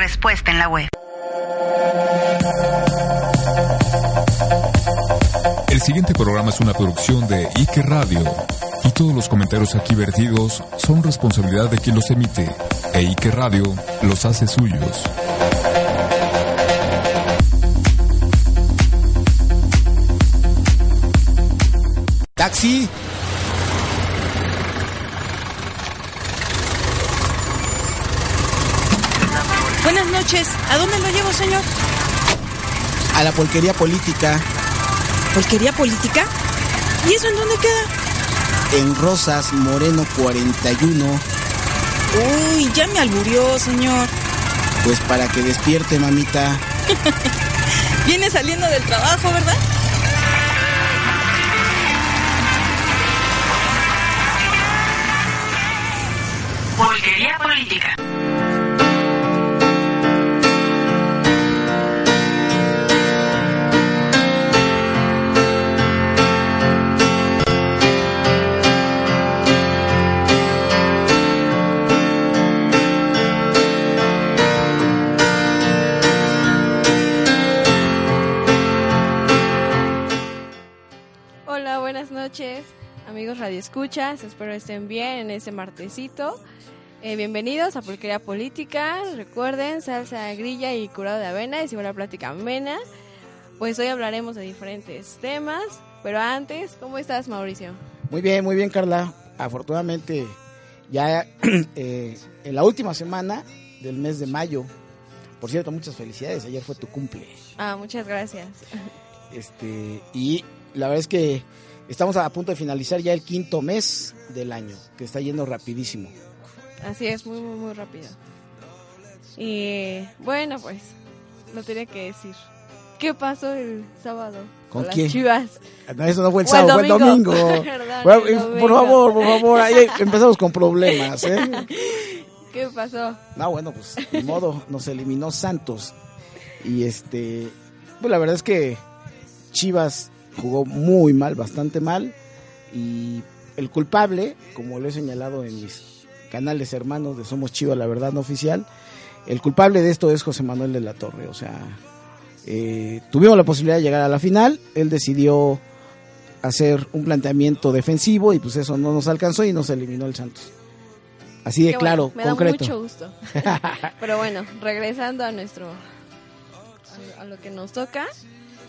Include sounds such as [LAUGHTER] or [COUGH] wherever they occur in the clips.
respuesta en la web. El siguiente programa es una producción de Ike Radio y todos los comentarios aquí vertidos son responsabilidad de quien los emite e Ike Radio los hace suyos. Taxi. ¿A dónde lo llevo, señor? A la polquería política. ¿Polquería política? ¿Y eso en dónde queda? En Rosas Moreno 41. Uy, ya me alburió, señor. Pues para que despierte, mamita. [LAUGHS] Viene saliendo del trabajo, ¿verdad? Polquería política. Escuchas. Espero estén bien en este martesito. Eh, bienvenidos a Pulquería Política. Recuerden, salsa grilla y curado de avena y si la plática amena. Pues hoy hablaremos de diferentes temas. Pero antes, ¿cómo estás, Mauricio? Muy bien, muy bien, Carla. Afortunadamente, ya [CLEARS THROAT] eh, en la última semana del mes de mayo. Por cierto, muchas felicidades. Ayer fue tu cumple. Ah, muchas gracias. Este, y la verdad es que estamos a punto de finalizar ya el quinto mes del año, que está yendo rapidísimo. Así es, muy, muy, muy rápido. Y bueno, pues, lo tenía que decir. ¿Qué pasó el sábado? ¿Con las quién? chivas. No, eso no fue el O el sábado, fue el domingo. domingo. [LAUGHS] Perdón, Bueno, el domingo. por favor, por favor, ahí empezamos con problemas, ¿eh? [LAUGHS] ¿Qué pasó? No, bueno, pues de modo, nos eliminó Santos. Y este, pues la verdad es que Chivas jugó muy mal, bastante mal. Y el culpable, como lo he señalado en mis canales hermanos de Somos Chivas, la verdad no oficial, el culpable de esto es José Manuel de la Torre. O sea, eh, tuvimos la posibilidad de llegar a la final, él decidió hacer un planteamiento defensivo y pues eso no nos alcanzó y nos eliminó el Santos. Así de Qué claro, bueno, me concreto. da mucho gusto. [LAUGHS] Pero bueno, regresando a nuestro a lo que nos toca,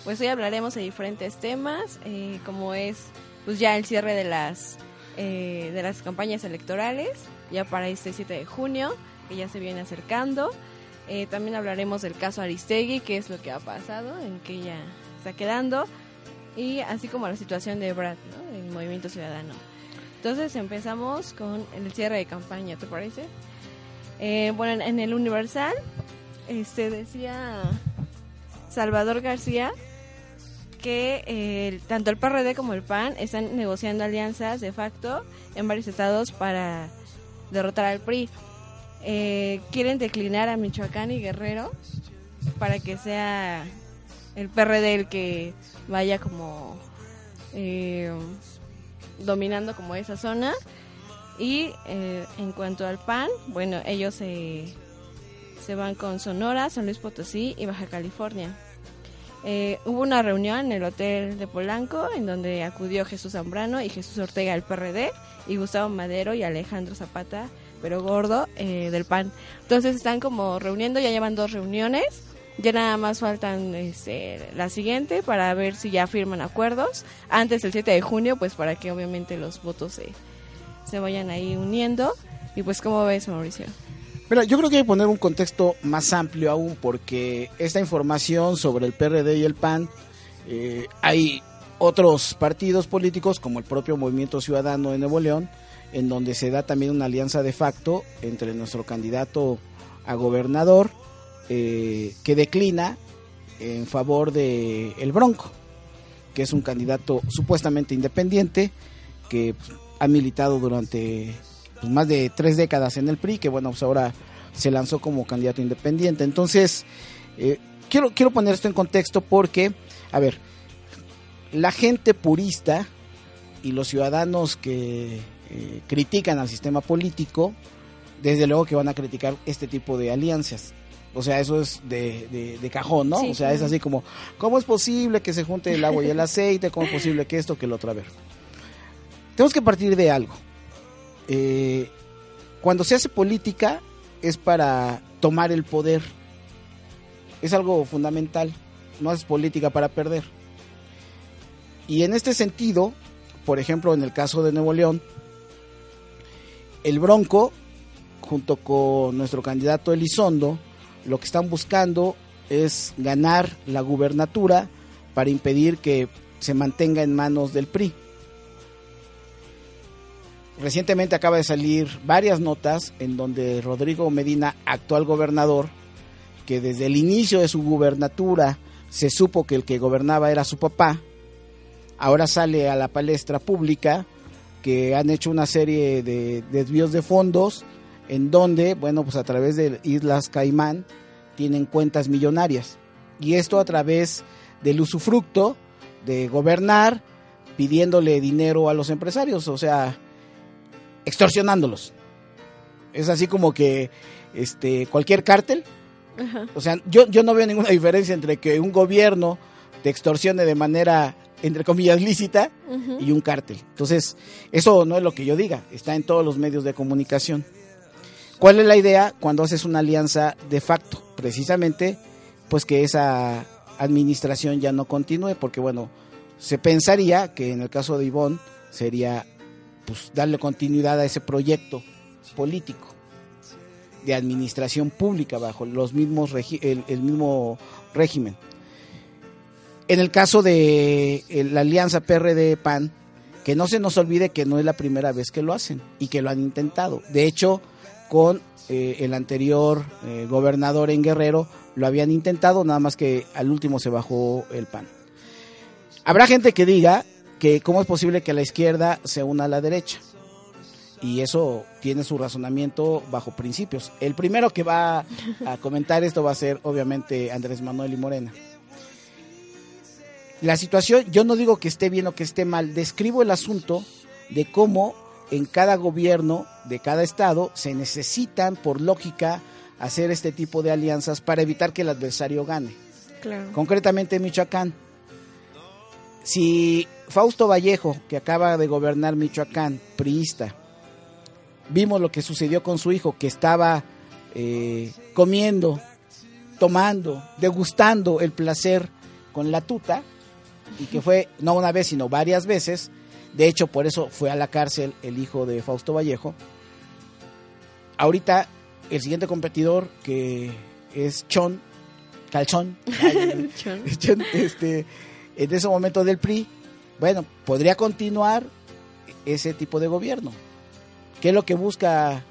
pues hoy hablaremos de diferentes temas, eh, como es pues ya el cierre de las eh, de las campañas electorales, ya para este 7 de junio, que ya se viene acercando. Eh, también hablaremos del caso Aristegui, qué es lo que ha pasado, en qué ya está quedando, y así como la situación de Brad, ¿no? el Movimiento Ciudadano. Entonces empezamos con el cierre de campaña, ¿te parece? Eh, bueno, en, el Universal, este decía Salvador García que eh, tanto el PRD como el PAN están negociando alianzas de facto en varios estados para derrotar al PRI. Eh, quieren declinar a Michoacán y Guerrero para que sea el PRD el que vaya como eh, dominando como esa zona. Y eh, en cuanto al PAN, bueno, ellos se se van con Sonora, San Luis Potosí y Baja California. Eh, hubo una reunión en el hotel de Polanco en donde acudió Jesús Zambrano y Jesús Ortega del PRD y Gustavo Madero y Alejandro Zapata, pero gordo, eh, del PAN. Entonces están como reuniendo, ya llevan dos reuniones, ya nada más faltan este, la siguiente para ver si ya firman acuerdos antes del 7 de junio, pues para que obviamente los votos se, se vayan ahí uniendo. Y pues, ¿cómo ves, Mauricio? Mira, yo creo que hay que poner un contexto más amplio aún porque esta información sobre el PRD y el PAN, eh, hay otros partidos políticos como el propio Movimiento Ciudadano de Nuevo León, en donde se da también una alianza de facto entre nuestro candidato a gobernador eh, que declina en favor de el Bronco, que es un candidato supuestamente independiente que ha militado durante pues, más de tres décadas en el PRI, que bueno, pues ahora se lanzó como candidato independiente. Entonces, eh, quiero, quiero poner esto en contexto porque, a ver, la gente purista y los ciudadanos que eh, critican al sistema político, desde luego que van a criticar este tipo de alianzas. O sea, eso es de, de, cajón, ¿no? Sí, o sea, es así como, ¿cómo es posible que se junte el agua y el [LAUGHS] aceite? ¿Cómo es posible que esto, que el otro? A ver, tenemos que partir de algo. Eh, cuando se hace política es para tomar el poder. Es algo fundamental. No haces política para perder. Y en este sentido, por ejemplo, en el caso de Nuevo León, el Bronco, junto con nuestro candidato Elizondo, lo que están buscando es ganar la gubernatura para impedir que se mantenga en manos del PRI. Recientemente acaba de salir varias notas en donde Rodrigo Medina, actual gobernador, que desde el inicio de su gubernatura se supo que el que gobernaba era su papá, ahora sale a la palestra pública que han hecho una serie de desvíos de fondos en donde, bueno, pues a través de Islas Caimán tienen cuentas millonarias. Y esto a través del usufructo de gobernar pidiéndole dinero a los empresarios, o sea, extorsionándolos. Es así como que este cualquier cártel, Ajá. o sea, yo, yo no veo ninguna diferencia entre que un gobierno te extorsione de manera, entre comillas, lícita y un cártel. Entonces, eso no es lo que yo diga, está en todos los medios de comunicación. ¿Cuál es la idea cuando haces una alianza de facto? Precisamente, pues que esa administración ya no continúe, porque bueno, se pensaría que en el caso de Ivonne sería pues darle continuidad a ese proyecto político de administración pública bajo los mismos el mismo régimen. En el caso de eh, la alianza PRD-PAN, que no se nos olvide que no es la primera vez que lo hacen y que lo han intentado. De hecho, con eh, el anterior eh, gobernador en Guerrero lo habían intentado, nada más que al último se bajó el PAN. Habrá gente que diga que cómo es posible que la izquierda se una a la derecha. Y eso tiene su razonamiento bajo principios. El primero que va a comentar esto va a ser obviamente Andrés Manuel y Morena. La situación, yo no digo que esté bien o que esté mal, describo el asunto de cómo en cada gobierno de cada estado se necesitan, por lógica, hacer este tipo de alianzas para evitar que el adversario gane. Claro. Concretamente en Michoacán. Si Fausto Vallejo, que acaba de gobernar Michoacán, priista, vimos lo que sucedió con su hijo, que estaba eh, comiendo, tomando, degustando el placer con la tuta, y que fue no una vez, sino varias veces, de hecho por eso fue a la cárcel el hijo de Fausto Vallejo. Ahorita el siguiente competidor, que es Chon, Calzón, [LAUGHS] Chon. Este, en ese momento del PRI, bueno, podría continuar ese tipo de gobierno. ¿Qué es lo que busca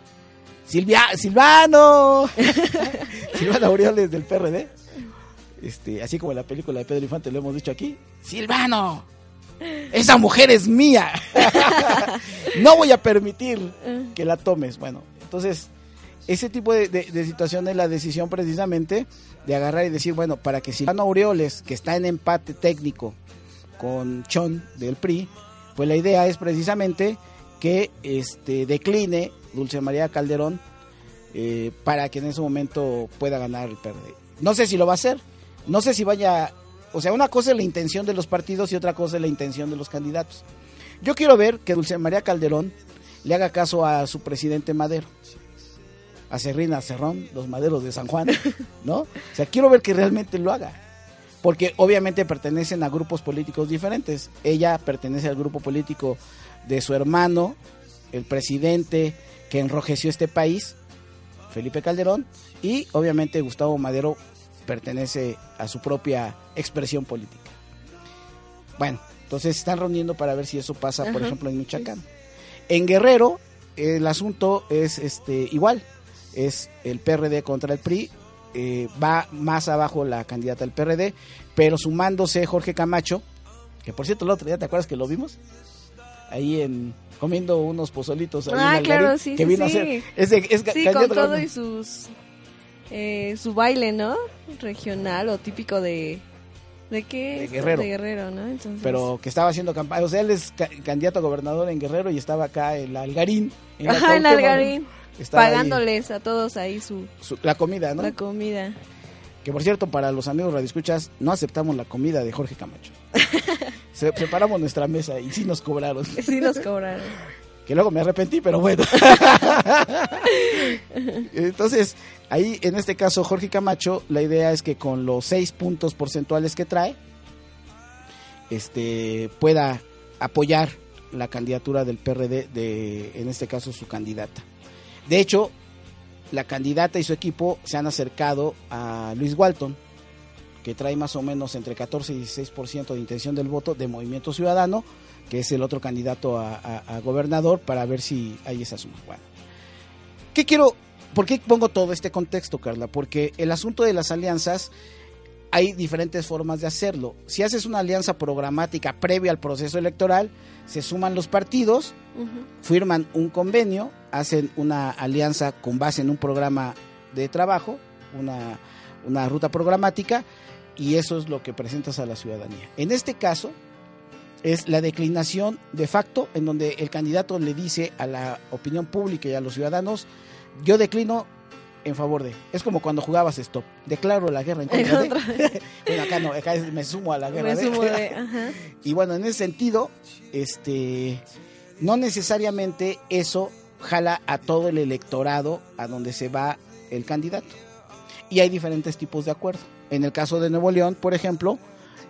Silvia, Silvano? [LAUGHS] Silvano Aureoles del PRD. Este, así como en la película de Pedro Infante lo hemos dicho aquí. Silvano, esa mujer es mía. [LAUGHS] no voy a permitir que la tomes. Bueno, entonces, ese tipo de, de, de la decisión precisamente de agarrar y decir, bueno, para que Silvano Aureoles, que está en empate técnico con Chon del PRI, pues la idea es precisamente que este decline Dulce María Calderón eh, para que en ese momento pueda ganar el PRD. No sé si lo va a hacer, no sé si vaya, o sea, una cosa es la intención de los partidos y otra cosa es la intención de los candidatos. Yo quiero ver que Dulce María Calderón le haga caso a su presidente Madero, a Serrina Cerrón, los maderos de San Juan, ¿no? O sea, quiero ver que realmente lo haga porque obviamente pertenecen a grupos políticos diferentes. Ella pertenece al grupo político de su hermano, el presidente que enrojeció este país, Felipe Calderón, y obviamente Gustavo Madero pertenece a su propia expresión política. Bueno, entonces están reuniendo para ver si eso pasa, por Ajá, ejemplo, en Michoacán. En Guerrero, el asunto es este igual. Es el PRD contra el PRI. Eh, va más abajo la candidata del PRD, pero sumándose Jorge Camacho, que por cierto el otro día, ¿te acuerdas que lo vimos? Ahí en comiendo unos pozolitos. ahí Ah, claro, sí, que sí, vino a sí. hacer. Es, de- es Sí, con todo a- y sus eh, su baile, ¿no? Regional o típico de de qué? De Guerrero. De Guerrero, ¿no? Entonces, pero que estaba haciendo campaña. O sea, él es ca- candidato a gobernador en Guerrero y estaba acá en la Algarín. En Ajá, Cuauhtémoc, Algarín, ahí pagándoles a todos ahí su su- la comida, ¿no? la comida. Que por cierto, para los amigos radioescuchas, no aceptamos la comida de Jorge Camacho. [LAUGHS] Se, preparamos nuestra mesa y sí nos cobraron. Sí nos cobraron. [LAUGHS] Que luego me arrepentí, pero bueno. [LAUGHS] Entonces, ahí en este caso, Jorge Camacho, la idea es que con los seis puntos porcentuales que trae, este pueda apoyar la candidatura del PRD de, en este caso, su candidata. De hecho, la candidata y su equipo se han acercado a Luis Walton, que trae más o menos entre 14 y 16% de intención del voto de Movimiento Ciudadano, que es el otro candidato a, gobernador, para ver si hay esa suma. Bueno, ¿qué quiero? ¿Por qué pongo todo este contexto, Carla? Porque el asunto de las alianzas hay diferentes formas de hacerlo. Si haces una alianza programática previa al proceso electoral, se suman los partidos, firman un convenio, hacen una alianza con base en un programa de trabajo, una, una ruta programática, y eso es lo que presentas a la ciudadanía. En este caso, es la declinación de facto, en donde el candidato le dice a la opinión pública y a los ciudadanos, yo declino en favor de. Es como cuando jugabas stop, declaro la guerra en contra de. [LAUGHS] Bueno, acá no, acá me sumo a la guerra Me de. sumo de, [LAUGHS] ajá. Y bueno, en ese sentido, este, no necesariamente eso jala a todo el electorado a donde se va el candidato. Y hay diferentes tipos de acuerdo. En el caso de Nuevo León, por ejemplo,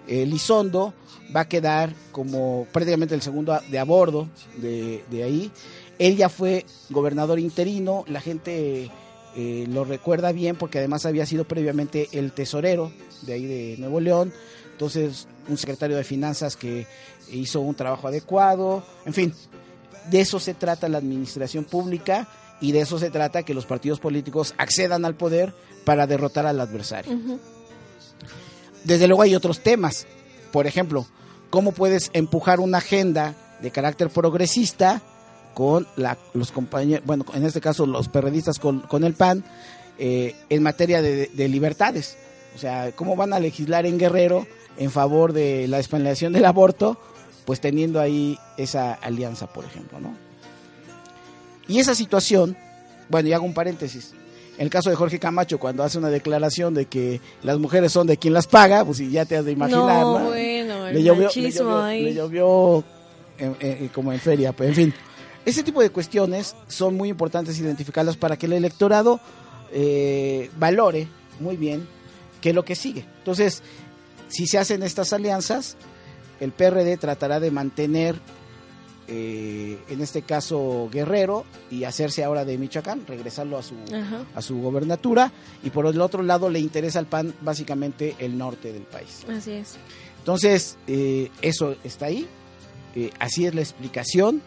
Elizondo va a quedar como prácticamente el segundo de a bordo de, de ahí. Él ya fue gobernador interino, la gente eh, lo recuerda bien porque además había sido previamente el tesorero de ahí de Nuevo León. Entonces, un secretario de finanzas que hizo un trabajo adecuado, en fin, de eso se trata la administración pública y de eso se trata que los partidos políticos accedan al poder para derrotar al adversario. Desde luego hay otros temas, por ejemplo, cómo puedes empujar una agenda de carácter progresista con la- los compañeros, bueno, en este caso los perredistas con, con el PAN, eh, en materia de, de libertades. O sea, cómo van a legislar en Guerrero en favor de la despenalización del aborto, pues teniendo ahí esa alianza, por ejemplo, ¿no? Y esa situación, bueno, y hago un paréntesis. En el caso de Jorge Camacho, cuando hace una declaración de que las mujeres son de quien las paga, pues ya te has de imaginar, no, ¿no? bueno, el le llovió, le llovió- ahí. le llovió, eh, eh, como en feria, pues en fin. Ese tipo de cuestiones son muy importantes identificarlas para que el electorado eh, valore muy bien qué es lo que sigue. Entonces, si se hacen estas alianzas, el PRD tratará de mantener, eh, en este caso, Guerrero y hacerse ahora de Michoacán, regresarlo a su, Ajá. a su gobernatura, y por el otro lado le interesa al PAN básicamente el norte del país. Así es. Entonces, eh, eso está ahí. Así es la explicación.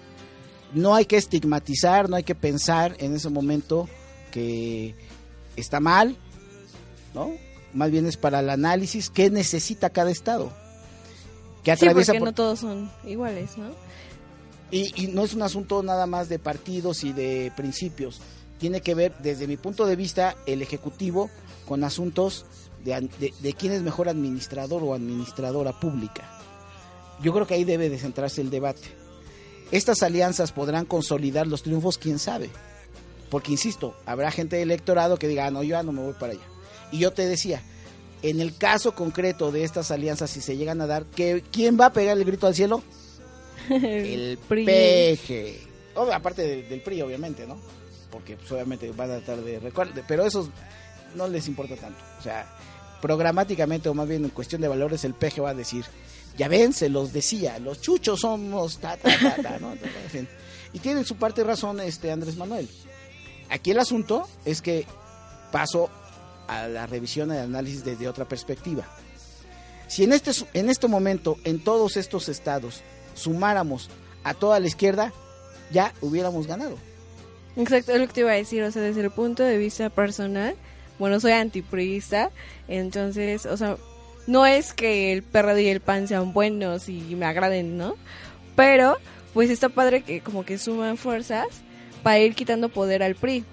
No hay que estigmatizar, no hay que pensar en ese momento que está mal, ¿no? Más bien es para el análisis qué necesita cada estado. Que Sí, atraviesa porque por- no todos son iguales, ¿no? y, y no es un asunto nada más de partidos y de principios. Tiene que ver, desde mi punto de vista, el Ejecutivo con asuntos de, de- de quién es mejor administrador o administradora pública. Yo creo que ahí debe de centrarse el debate. Estas alianzas podrán consolidar los triunfos, quién sabe. Porque, insisto, habrá gente del electorado que diga, "Ah, no, yo ya no me voy para allá. Y yo te decía, en el caso concreto de estas alianzas, si se llegan a dar, ¿qué- ¿quién va a pegar el grito al cielo? [LAUGHS] el PRI. peje. Ob- aparte de- del PRI, obviamente, ¿no? Porque pues, obviamente van a tratar de recuerdo, pero eso no les importa tanto. O sea, programáticamente o más bien en cuestión de valores, el peje va a decir, ya ven, se los decía, los chuchos somos ta, ta, ta, ta, ¿no? [LAUGHS] Y tiene su parte de razón este Andrés Manuel. Aquí el asunto es que paso a la revisión y análisis desde otra perspectiva. Si en este, en este momento, en todos estos estados, sumáramos a toda la izquierda, ya hubiéramos ganado. Exacto, es lo que te iba a decir, o sea, desde el punto de vista personal, bueno, soy antipriista, entonces, o sea, no es que el PRD y el PAN sean buenos y me agraden, ¿no? Pero, pues está padre que como que suman fuerzas para ir quitando poder al PRI,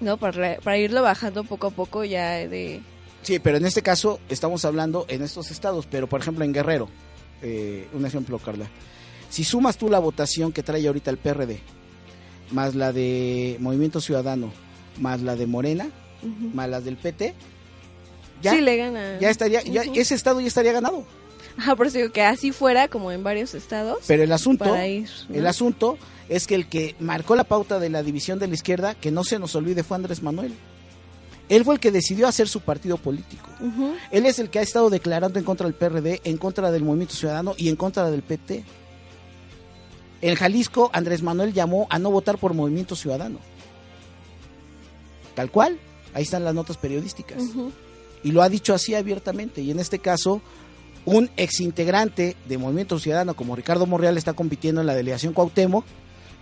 ¿no? Para, para irlo bajando poco a poco ya de... Sí, pero en este caso estamos hablando en estos estados, pero por ejemplo en Guerrero, eh, un ejemplo, Carla. Si sumas tú la votación que trae ahorita el PRD, más la de Movimiento Ciudadano, más la de Morena, más las del PT, ya, sí, le gana. ya estaría, ya, ese estado ya estaría ganado. Ajá, por eso digo que así fuera, como en varios estados, Pero el asunto, para ir. ¿no? el asunto es que el que marcó la pauta de la división de la izquierda, que no se nos olvide, fue Andrés Manuel. Él fue el que decidió hacer su partido político. Él es el que ha estado declarando en contra del PRD, en contra del Movimiento Ciudadano y en contra del PT. En Jalisco, Andrés Manuel llamó a no votar por Movimiento Ciudadano. Tal cual, ahí están las notas periodísticas. Ujú. Y lo ha dicho así abiertamente. Y en este caso, un exintegrante de Movimiento Ciudadano como Ricardo Monreal está compitiendo en la delegación Cuauhtémoc.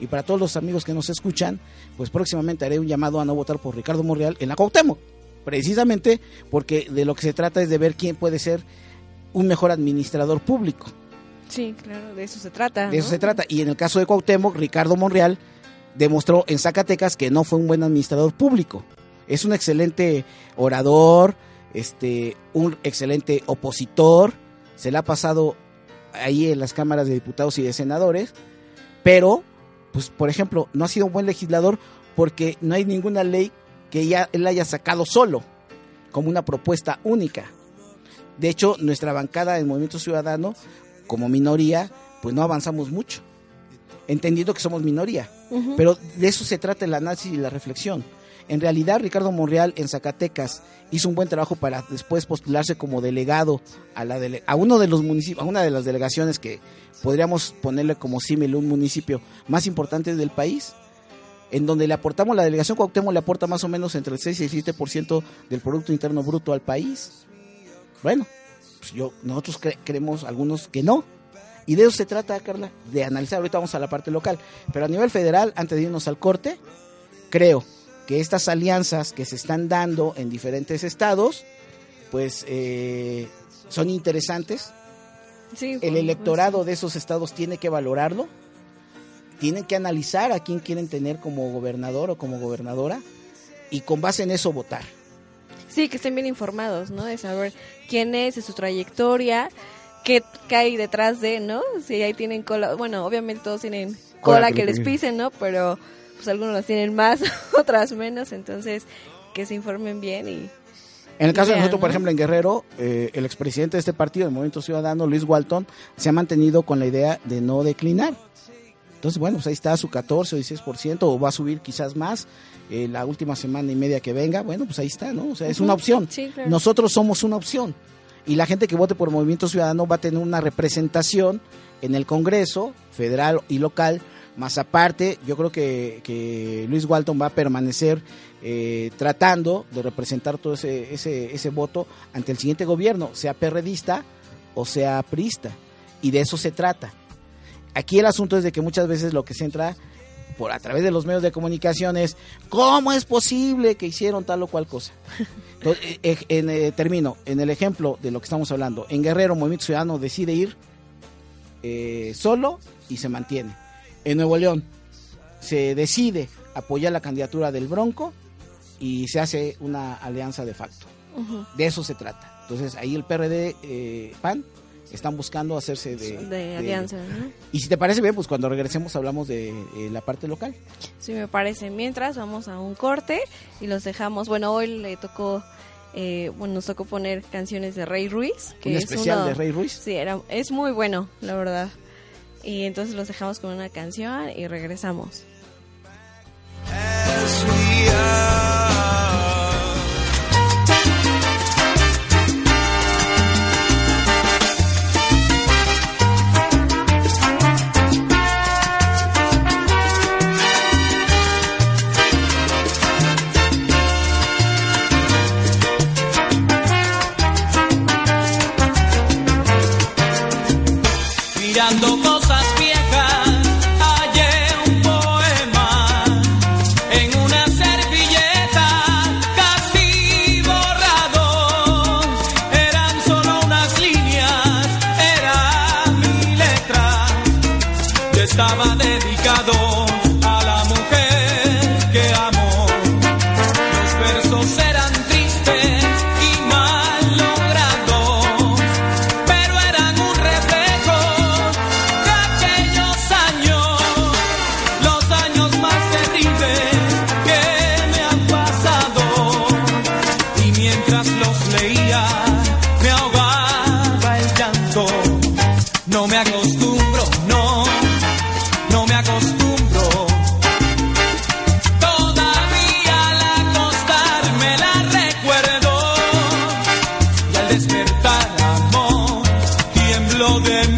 Y para todos los amigos que nos escuchan, pues próximamente haré un llamado a no votar por Ricardo Monreal en la Cuauhtémoc. Precisamente porque de lo que se trata es de ver quién puede ser un mejor administrador público. Sí, claro, de eso se trata. De eso ¿no? se trata. Y en el caso de Cuauhtémoc, Ricardo Monreal demostró en Zacatecas que no fue un buen administrador público. Es un excelente orador, este, un excelente opositor, se le ha pasado ahí en las cámaras de diputados y de senadores, pero, pues, por ejemplo, no ha sido un buen legislador porque no hay ninguna ley que ya él haya sacado solo, como una propuesta única. De hecho, nuestra bancada del Movimiento Ciudadano, como minoría, pues no avanzamos mucho, entendiendo que somos minoría. Pero de eso se trata el análisis y la reflexión. En realidad, Ricardo Monreal en Zacatecas hizo un buen trabajo para después postularse como delegado a, la dele- a uno de los municipios, a una de las delegaciones que podríamos ponerle como símil un municipio más importante del país, en donde le aportamos, la delegación Cuauhtémoc le aporta más o menos entre el 6 y el 7% del Producto Interno Bruto al país. Bueno, pues yo, nosotros cre- creemos algunos que no. Y de eso se trata, Carla, de analizar. Ahorita vamos a la parte local. Pero a nivel federal, antes de irnos al corte, creo que estas alianzas que se están dando en diferentes estados, pues eh, son interesantes. Sí, El por electorado de esos estados tiene que valorarlo. Tienen que analizar a quién quieren tener como gobernador o como gobernadora y con base en eso votar. Sí, que estén bien informados, ¿no? De saber quién es, de su trayectoria, qué, qué hay detrás de, ¿no? Si ahí tienen cola, bueno, obviamente todos tienen Cola cola, que que, le les pisen. pisen, ¿no? Pero pues algunos las tienen más, [LAUGHS] otras menos, entonces que se informen bien y En el caso de nosotros, por ejemplo, en Guerrero, eh, el expresidente de este partido, del Movimiento Ciudadano, Luis Walton, se ha mantenido con la idea de no declinar. Entonces, bueno, pues ahí está su 14 o 16%, o va a subir quizás más eh, la última semana y media que venga. Bueno, pues ahí está, ¿no? O sea, es una opción. sí, claro. Nosotros somos una opción. Y la gente que vote por Movimiento Ciudadano va a tener una representación en el Congreso federal y local. Más aparte, yo creo que, que Luis Walton va a permanecer eh, tratando de representar todo ese, ese, ese voto ante el siguiente gobierno, sea perredista o sea priista. Y de eso se trata. Aquí el asunto es de que muchas veces lo que se entra por a través de los medios de comunicación es cómo es posible que hicieron tal o cual cosa. [LAUGHS] Entonces, eh, eh, en, eh, termino, en el ejemplo de lo que estamos hablando, en Guerrero Movimiento Ciudadano decide ir eh, solo y se mantiene. En Nuevo León se decide apoyar la candidatura del Bronco y se hace una alianza de facto. De eso se trata. Entonces ahí el PRD, eh, PAN, están buscando hacerse de, de, de- alianza, ¿no? Y si te parece bien, pues cuando regresemos hablamos de eh, la parte local. Sí, me parece. Mientras vamos a un corte y los dejamos. Bueno, hoy le tocó, eh, bueno, nos tocó poner canciones de Rey Ruiz. Que Un es especial uno- de Rey Ruiz. Sí, era, es muy bueno, la verdad. Y entonces los dejamos con una canción y regresamos. despertar amor, tiemblo de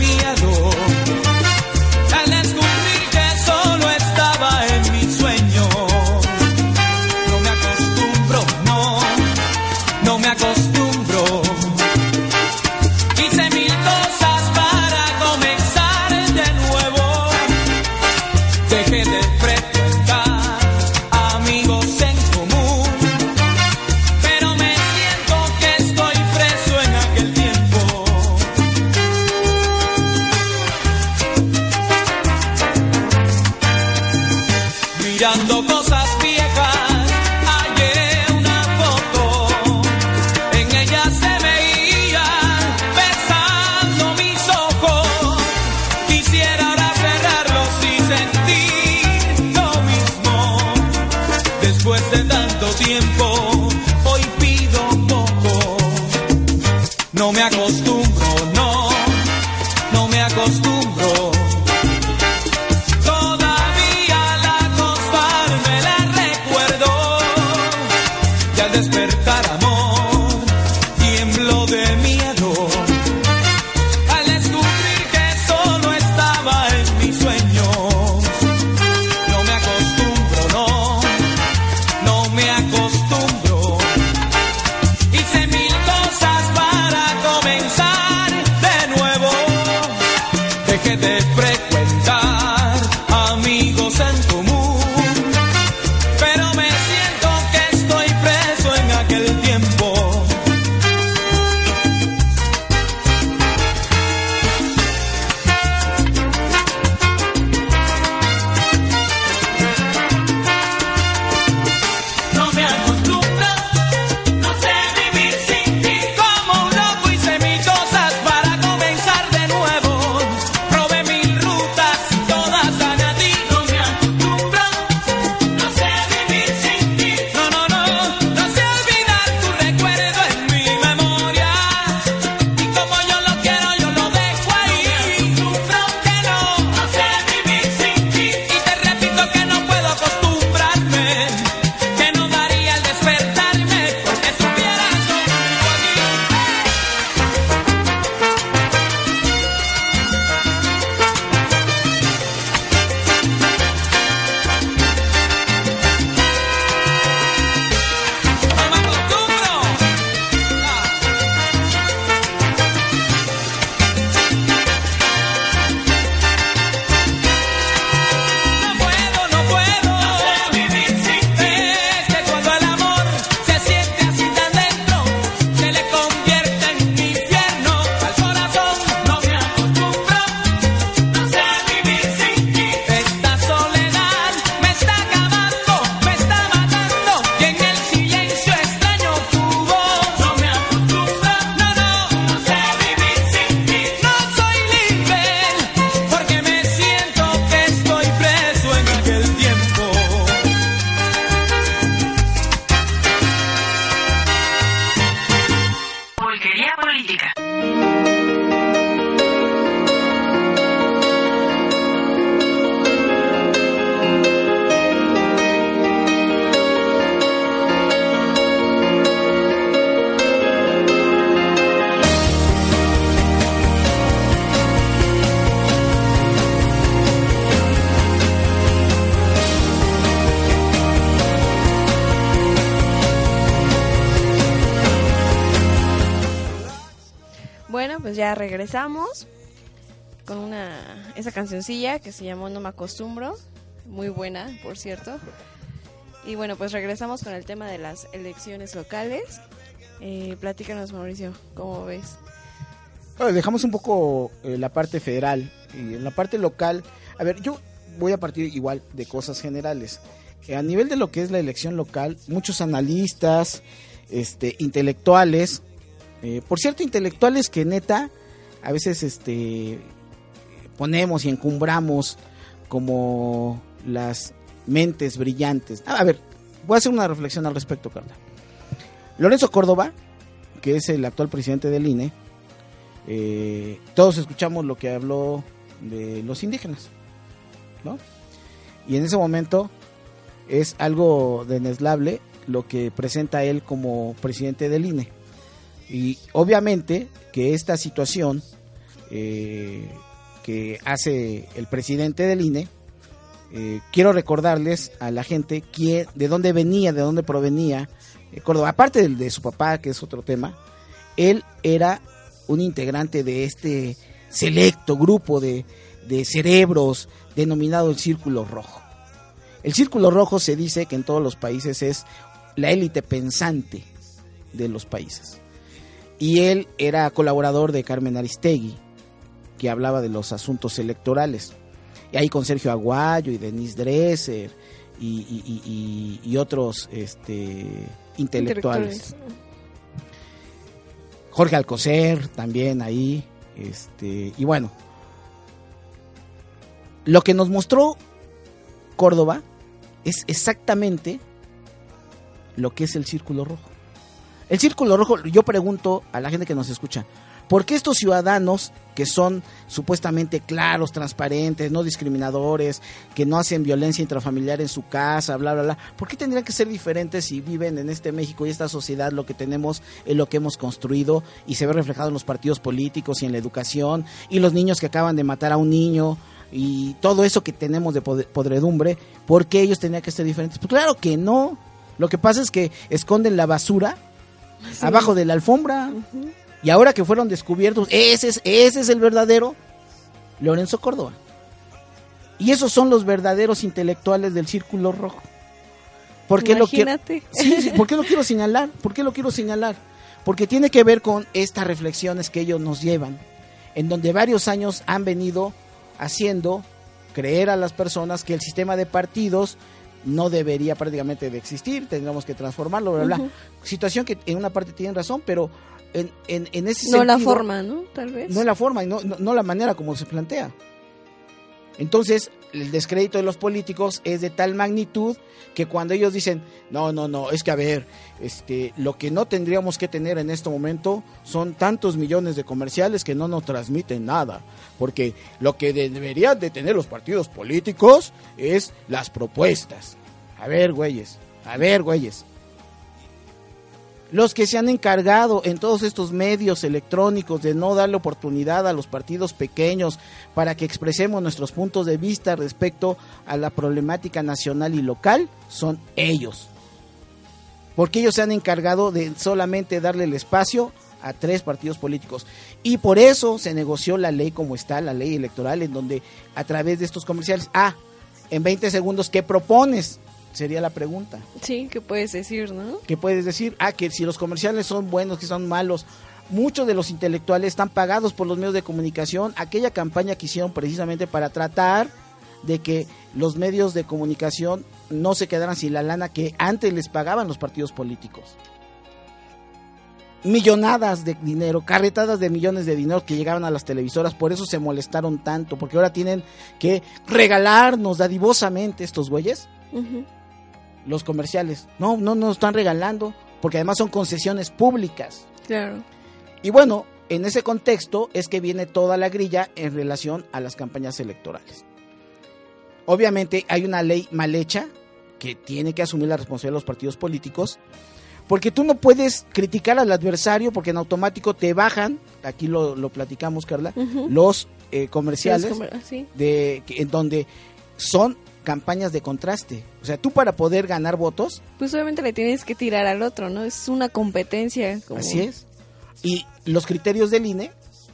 que se llamó No me acostumbro, muy buena, por cierto. Y bueno, pues regresamos con el tema de las elecciones locales. Eh, platícanos, Mauricio, ¿cómo ves? Dejamos un poco eh, la parte federal y en la parte local. A ver, yo voy a partir igual de cosas generales. Eh, a nivel de lo que es la elección local, muchos analistas, este, intelectuales, eh, por cierto, intelectuales que neta, a veces este, ponemos y encumbramos como las mentes brillantes. Ah, a ver, voy a hacer una reflexión al respecto, Carla. Lorenzo Córdoba, que es el actual presidente del INE, eh, todos escuchamos lo que habló de los indígenas, ¿no? Y en ese momento es algo deneslable lo que presenta él como presidente del INE. Y obviamente que esta situación eh, que hace el presidente del INE, eh, quiero recordarles a la gente de dónde venía, de dónde provenía eh, Córdoba. Aparte del de su papá, que es otro tema, él era un integrante de este selecto grupo de, de cerebros denominado el Círculo Rojo. El Círculo Rojo se dice que en todos los países es la élite pensante de los países. Y él era colaborador de Carmen Aristegui, que hablaba de los asuntos electorales. Y ahí con Sergio Aguayo y Denise Dresser y, y- y- y- y otros este, intelectuales. Jorge Alcocer también ahí. Este, y bueno, lo que nos mostró Córdoba es exactamente lo que es el círculo rojo. El círculo rojo, yo pregunto a la gente que nos escucha, ¿por qué estos ciudadanos que son supuestamente claros, transparentes, no discriminadores, que no hacen violencia intrafamiliar en su casa, bla, bla, bla, ¿por qué tendrían que ser diferentes si viven en este México y esta sociedad, lo que tenemos es lo que hemos construido y se ve reflejado en los partidos políticos y en la educación y los niños que acaban de matar a un niño? y todo eso que tenemos de pod- podredumbre, ¿por qué ellos tenían que ser diferentes? Pues claro que no. Lo que pasa es que esconden la basura abajo de la alfombra. Y ahora que fueron descubiertos, ese es, ese es el verdadero Lorenzo Córdoba. Y esos son los verdaderos intelectuales del Círculo Rojo. ¿Por qué lo quiero? Imagínate. Sí, sí, ¿por qué lo quiero señalar? ¿Por qué lo quiero señalar? Porque tiene que ver con estas reflexiones que ellos nos llevan, en donde varios años han venido haciendo creer a las personas que el sistema de partidos no debería prácticamente de existir, tendríamos que transformarlo, bla, bla. Situación que en una parte tienen razón, pero en, en, en ese No la sentido- forma, ¿no? Tal vez. no la forma y no, no, no la manera como se plantea. Entonces, el descrédito de los políticos es de tal magnitud que cuando ellos dicen, no, no, no, es que a ver, este, lo que no tendríamos que tener en este momento son tantos millones de comerciales que no nos transmiten nada, porque lo que de- deberían de tener los partidos políticos es las propuestas. A ver, güeyes, a ver, güeyes, los que se han encargado en todos estos medios electrónicos de no darle oportunidad a los partidos pequeños para que expresemos nuestros puntos de vista respecto a la problemática nacional y local son ellos. Porque ellos se han encargado de solamente darle el espacio a tres partidos políticos. Y por eso se negoció la ley como está, la ley electoral, en donde a través de estos comerciales, ah, en 20 segundos, ¿qué propones? Sería la pregunta. Sí, ¿qué puedes decir, no? que puedes decir, ah, que si los comerciales son buenos, que son malos. Muchos de los intelectuales están pagados por los medios de comunicación. Aquella campaña que hicieron precisamente para tratar de que los medios de comunicación no se quedaran sin la lana que antes les pagaban los partidos políticos. Millonadas de dinero, carretadas de millones de dinero que llegaban a las televisoras, por eso se molestaron tanto, porque ahora tienen que regalarnos dadivosamente estos güeyes Ujú. Los comerciales. No, no nos están regalando, porque además son concesiones públicas. Claro. Y bueno, en ese contexto es que viene toda la grilla en relación a las campañas electorales. Obviamente hay una ley mal hecha que tiene que asumir la responsabilidad de los partidos políticos, porque tú no puedes criticar al adversario porque en automático te bajan, aquí lo, lo platicamos Carla, los eh, comerciales sí. de en donde son campañas de contraste. O sea, tú para poder ganar votos, Pues obviamente le tienes que tirar al otro, ¿no? Es una competencia. Como... así es. Y los criterios del INE,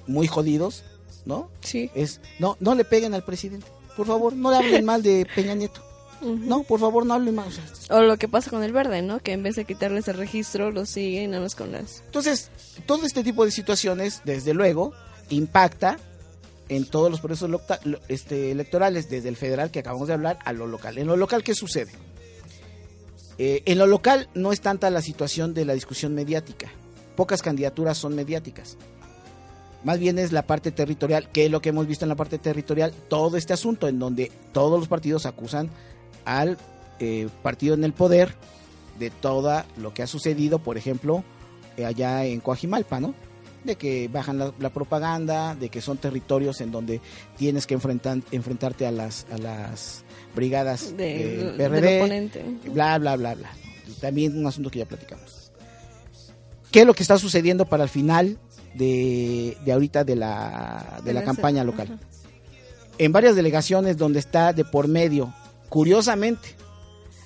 muy jodidos, ¿no? Sí. Es, no, no le peguen al presidente. Por favor, no le hablen mal de [LAUGHS] Peña Nieto. No, por favor, no hablen mal. O lo que pasa con el verde, ¿no? Que en vez de quitarles el registro, lo siguen nada más con las... Entonces, todo este tipo de situaciones, desde luego, impacta en todos los procesos este, electorales, desde el federal que acabamos de hablar a lo local. En lo local, ¿qué sucede? Eh, en lo local no es tanta la situación de la discusión mediática. Pocas candidaturas son mediáticas. Más bien es la parte territorial, que es lo que hemos visto en la parte territorial, todo este asunto en donde todos los partidos acusan al eh, partido en el poder de todo lo que ha sucedido, por ejemplo, eh, allá en Coajimalpa, ¿no? De que bajan la, la propaganda, de que son territorios en donde tienes que enfrentar, enfrentarte a las, a las brigadas De- del PRD, oponente. bla, bla, bla, bla. También un asunto que ya platicamos. ¿Qué es lo que está sucediendo para el final de, de ahorita de la, de De la la campaña local? ajá. En varias delegaciones donde está de por medio, curiosamente,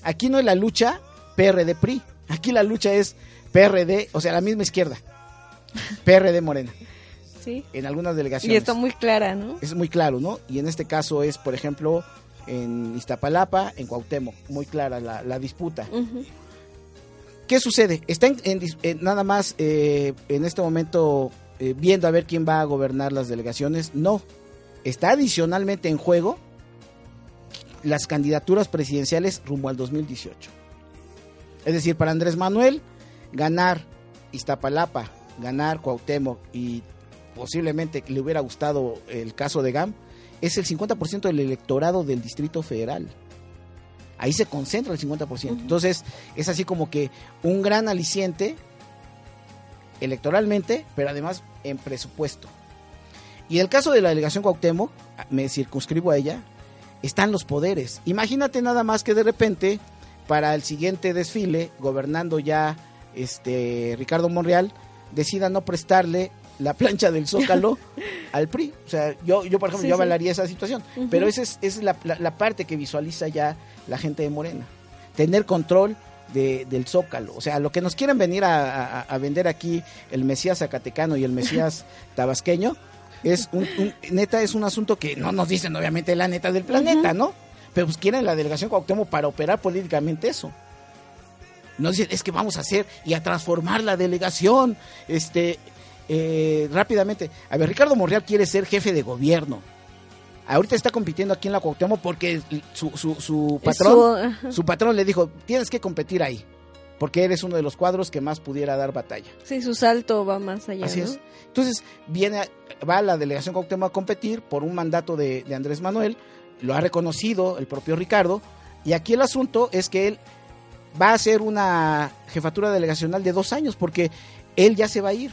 aquí no es la lucha PRD-PRI, aquí la lucha es PRD, o sea, la misma izquierda, PRD Morena, Sí. en algunas Y delegaciones. está muy clara, ¿no? Es muy claro, ¿no? Y en este caso es, por ejemplo, en Iztapalapa, en Cuauhtémoc, muy clara la, la disputa. ¿Qué sucede? Está en- en dis- en nada más eh, en este momento eh, viendo a ver quién va a gobernar las delegaciones. No, está adicionalmente en juego las candidaturas presidenciales rumbo al 2018. Es decir, para Andrés Manuel, ganar Iztapalapa, ganar Cuauhtémoc y posiblemente le hubiera gustado el caso de GAM, es el 50% del electorado del Distrito Federal. Ahí se concentra el 50%. Entonces, es así como que un gran aliciente electoralmente, pero además en presupuesto. Y el caso de la delegación Cuauhtémoc, me circunscribo a ella, están los poderes. Imagínate nada más que de repente, para el siguiente desfile, gobernando ya este Ricardo Monreal, decida no prestarle la plancha del Zócalo [LAUGHS] al PRI. O sea, yo, yo por ejemplo, Sí, yo sí. avalaría esa situación. Pero esa es, esa es la, la- la parte que visualiza ya la gente de Morena. Tener control de- del Zócalo. O sea, lo que nos quieren venir a, a- a vender aquí, el Mesías Zacatecano y el Mesías [LAUGHS] Tabasqueño, es un, un- neta, es un asunto que no nos dicen obviamente la neta del planeta, ¿no? Pero pues quieren la delegación Cuauhtémoc para operar políticamente eso. Nos dicen, es que vamos a hacer y a transformar la delegación, este, eh, rápidamente. A ver, Ricardo Monreal quiere ser jefe de gobierno. Ahorita está compitiendo aquí en la Cuauhtémoc porque su, su, patrón, su- patrón le dijo, tienes que competir ahí, porque eres uno de los cuadros que más pudiera dar batalla. Sí, su salto va más allá. Así ¿no? es. Entonces, viene, a- va la delegación Cuauhtémoc a competir por un mandato de, de Andrés Manuel, lo ha reconocido el propio Ricardo, y aquí el asunto es que él va a hacer una jefatura delegacional de dos años, porque él ya se va a ir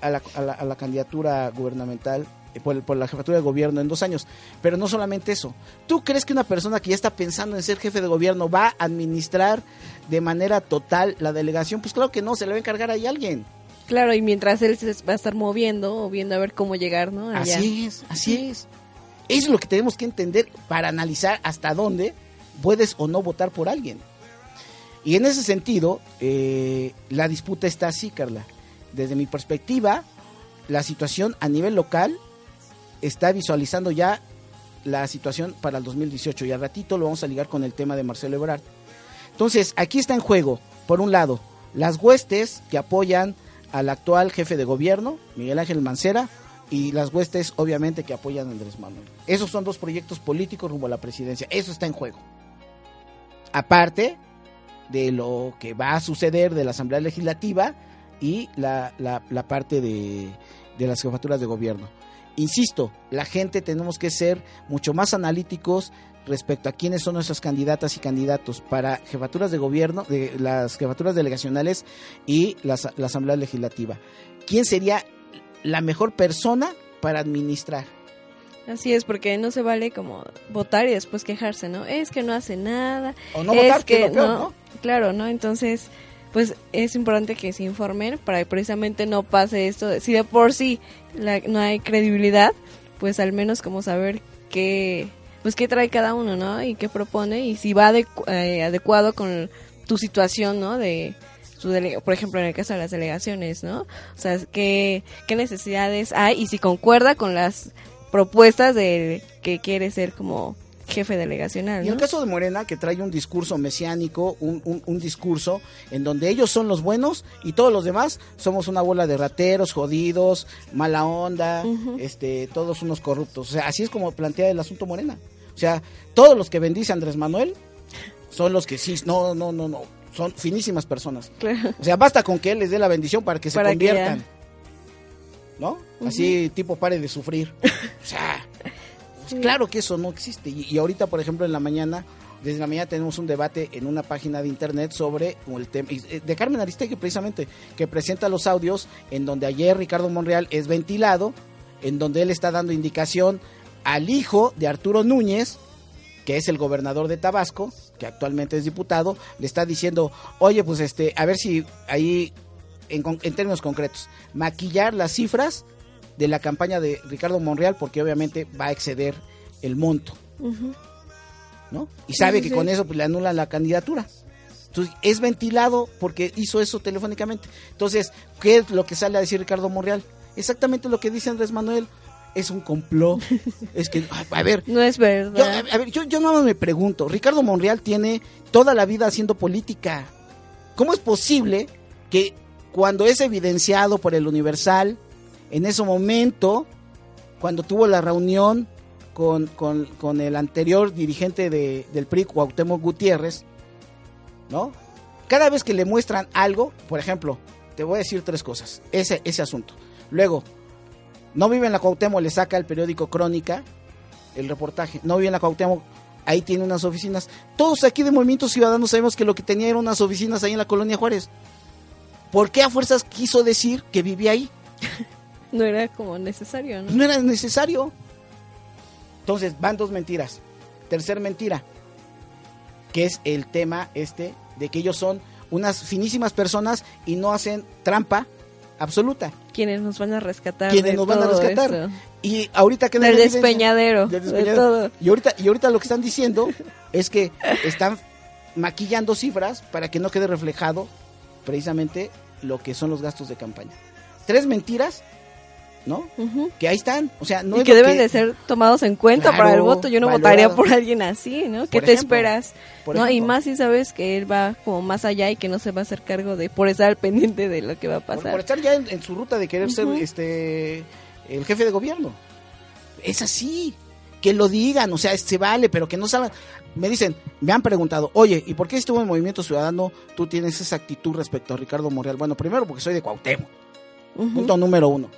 a la, a la- a la candidatura gubernamental eh, por, por la jefatura de gobierno en dos años. Pero no solamente eso. ¿Tú crees que una persona que ya está pensando en ser jefe de gobierno va a administrar de manera total la delegación? Pues claro que no, se le va a encargar ahí alguien. Claro, y mientras él se va a estar moviendo o viendo a ver cómo llegar, ¿no? Allá. Así es, así es. Eso es lo que tenemos que entender para analizar hasta dónde puedes o no votar por alguien. Y en ese sentido, eh, la disputa está así, Carla. Desde mi perspectiva, la situación a nivel local está visualizando ya la situación para el 2018 y al ratito lo vamos a ligar con el tema de Marcelo Ebrard. Entonces, aquí está en juego, por un lado, las huestes que apoyan al actual jefe de gobierno, Miguel Ángel Mancera, y las huestes, obviamente, que apoyan a Andrés Manuel. Esos son dos proyectos políticos rumbo a la presidencia. Eso está en juego. Aparte de lo que va a suceder de la Asamblea Legislativa y la, la- la parte de, de las jefaturas de gobierno. Insisto, la gente tenemos que ser mucho más analíticos respecto a quiénes son nuestras candidatas y candidatos para jefaturas de gobierno, de las jefaturas delegacionales y las- la Asamblea Legislativa. ¿Quién sería la mejor persona para administrar? Así es, porque no se vale como votar y después quejarse, ¿no? Es que no hace nada. O no es votar, que peor, ¿no? Claro, ¿no? Entonces, pues es importante que se informen para que precisamente no pase esto. Si de por sí la- no hay credibilidad, pues al menos como saber qué, pues qué trae cada uno, ¿no? Y qué propone y si va adecu- eh, adecuado con tu situación, ¿no? De por ejemplo, en el caso de las delegaciones, ¿no? O sea, qué, qué necesidades hay y si concuerda con las propuestas de que quiere ser como jefe delegacional, Y en el caso de Morena, que trae un discurso mesiánico, un, un- un discurso en donde ellos son los buenos y todos los demás somos una bola de rateros, jodidos, mala onda, este, todos unos corruptos. O sea, así es como plantea el asunto Morena. O sea, todos los que bendice Andrés Manuel son los que sí, no, no, no, no, son finísimas personas. Claro. O sea, basta con que él les dé la bendición para que se que ¿No? Así tipo pare de sufrir. [LAUGHS] O sea, pues claro que eso no existe. Y, y ahorita, por ejemplo, en la mañana desde la mañana tenemos un debate en una página de internet sobre el tema eh, de Carmen Aristegui precisamente, que presenta los audios en donde ayer Ricardo Monreal es ventilado, en donde él está dando indicación al hijo de Arturo Núñez, que es el gobernador de Tabasco, que actualmente es diputado, le está diciendo, oye, pues este, a ver si ahí, en, términos concretos, maquillar las cifras de la campaña de Ricardo Monreal, porque obviamente va a exceder el monto. ¿no? Y sabe sí, que sí. con eso pues, le anulan la candidatura. Entonces, es ventilado porque hizo eso telefónicamente. Entonces, ¿qué es lo que sale a decir Ricardo Monreal? Exactamente lo que dice Andrés Manuel. Es un complot. [LAUGHS] es que, a ver, No es yo, verdad. a ver, yo, yo nada más me pregunto, Ricardo Monreal tiene toda la vida haciendo política. ¿Cómo es posible que cuando es evidenciado por el Universal, en ese momento, cuando tuvo la reunión con, con- el anterior dirigente de- del PRI, Cuauhtémoc Gutiérrez, ¿no? Cada vez que le muestran algo, por ejemplo, te voy a decir tres cosas, ese, ese asunto. Luego, no vive en la Cuauhtémoc, le saca el periódico Crónica, el reportaje. No vive en la Cuauhtémoc, ahí tiene unas oficinas. Todos aquí de Movimiento Ciudadano sabemos que lo que tenía eran unas oficinas ahí en la Colonia Juárez. ¿Por qué a fuerzas quiso decir que vivía ahí? [LAUGHS] No era como necesario, ¿no? No era necesario. Entonces, van dos mentiras. Tercer mentira, que es el tema este de que ellos son unas finísimas personas y no hacen trampa absoluta. Quienes nos van a rescatar. Quienes de nos van a rescatar. esto. Y ahorita que Del despeñadero, Del de despeñadero. todo. Y ahorita, y ahorita lo que están diciendo es que están maquillando cifras para que no quede reflejado precisamente lo que son los gastos de campaña. Tres mentiras, ¿no? Que ahí están. O sea, no y es que deben de ser tomados en cuenta Claro, para el voto. Yo no valorado. votaría por alguien así, ¿no? ¿Qué Por te ejemplo, esperas? ¿No? Y más si sabes que él va como más allá y que no se va a hacer cargo de por estar pendiente de lo que va a pasar. por estar ya en, en su ruta de querer ser este el jefe de gobierno. Es así. Que lo digan, o sea, se vale, pero que no salgan. Me dicen, me han preguntado, oye, ¿y por qué estuvo en Movimiento Ciudadano tú tienes esa actitud respecto a Ricardo Monreal? Bueno, primero porque soy de Cuauhtémoc, punto número uno.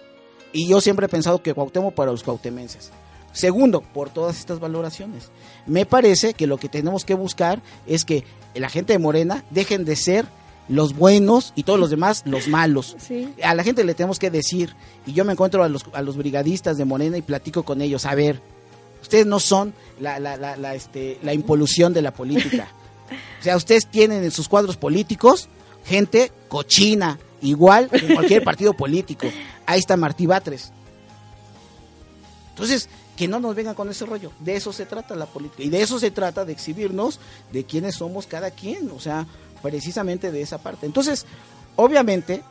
Y yo siempre he pensado que Cuauhtémoc para los cuautemenses. Segundo, por todas estas valoraciones. Me parece que lo que tenemos que buscar es que la gente de Morena dejen de ser los buenos y todos los demás los malos. [LAUGHS] Sí. A la gente le tenemos que decir, y yo me encuentro a los, a los brigadistas de Morena y platico con ellos, a ver, ustedes no son la, la, la, la, este, de la política. O sea, ustedes tienen en sus cuadros políticos gente cochina, igual que en cualquier partido político. Ahí está Martí Batres. Entonces, que no nos vengan con ese rollo. De eso se trata la política. Y de eso se trata, de exhibirnos de quiénes somos cada quien. O sea, precisamente de esa parte. Entonces, obviamente,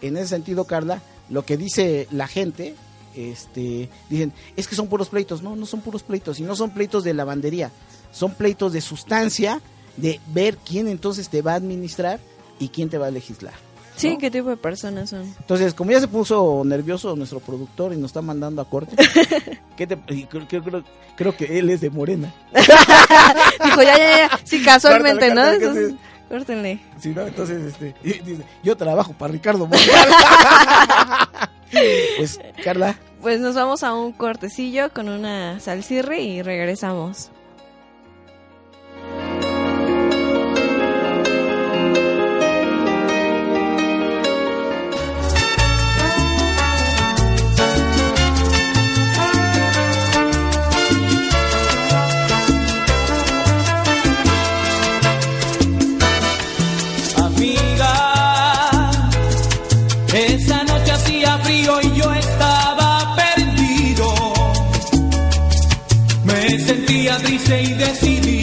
en ese sentido, Carla, lo que dice la gente, este, dicen, es que son puros pleitos. No, no son puros pleitos. Y no son pleitos de lavandería. Son pleitos de sustancia, de ver quién entonces te va a administrar y quién te va a legislar. Sí. ¿qué tipo de personas son? Entonces, como ya se puso nervioso nuestro productor y nos está mandando a corte, [LAUGHS] ¿qué te- creo, creo- que él es de Morena. [LAUGHS] Dijo, ya, ya, ya. Sí, casualmente, ¿no? Córtenle. Sí, ¿no? Entonces, este, y dice, yo trabajo para Ricardo [LAUGHS] pues, Carla, Pues nos vamos a un cortecillo con una salsirri y regresamos. Triste y decidí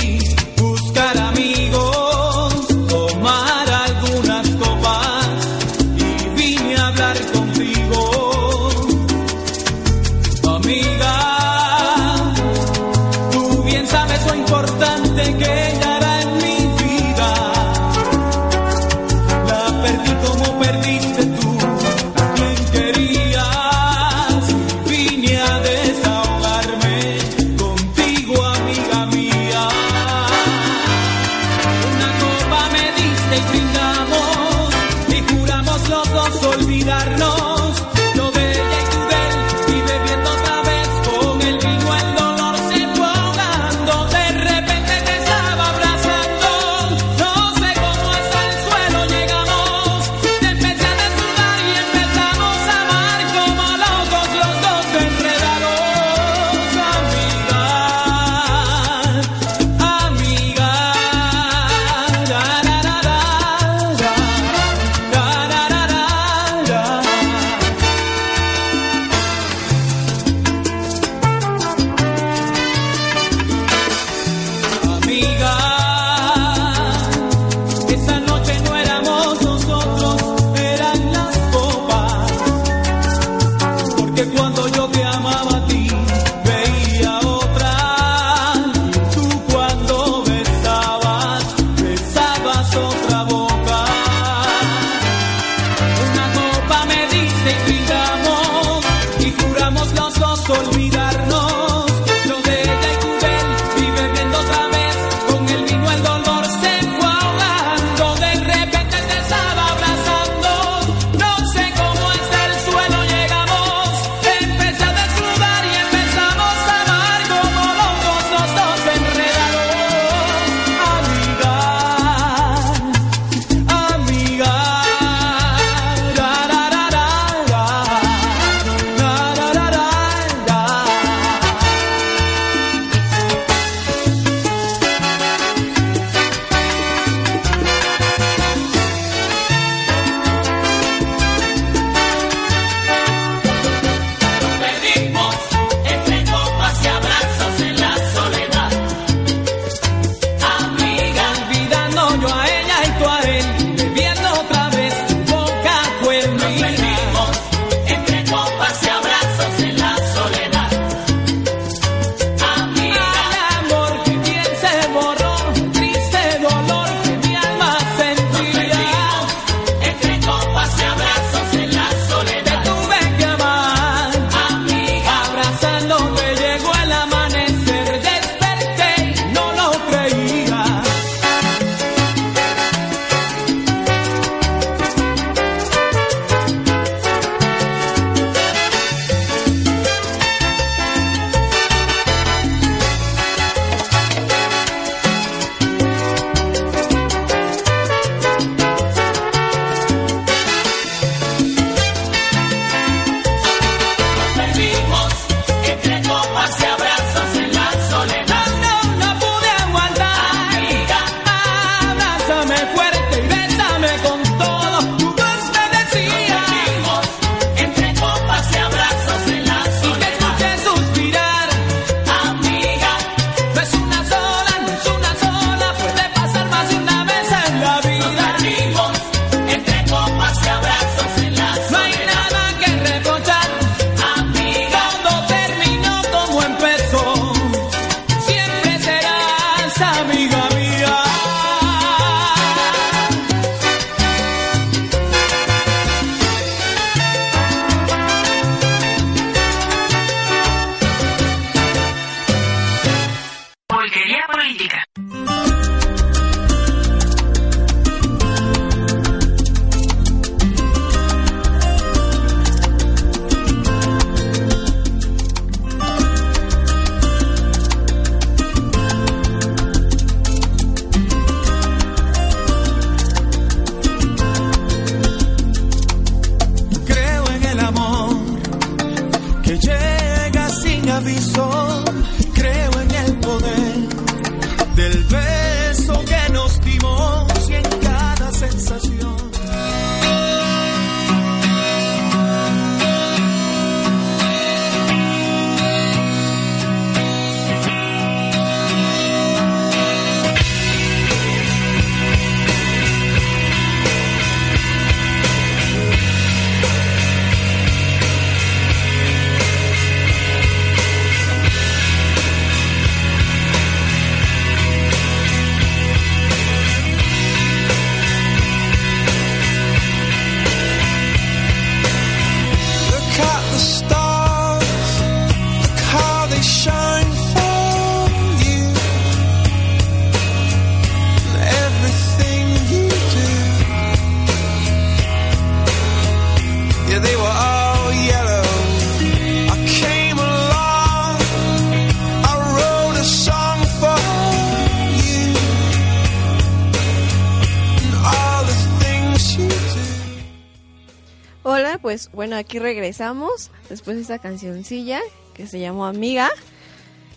bueno, aquí regresamos después de esta cancioncilla que se llamó Amiga.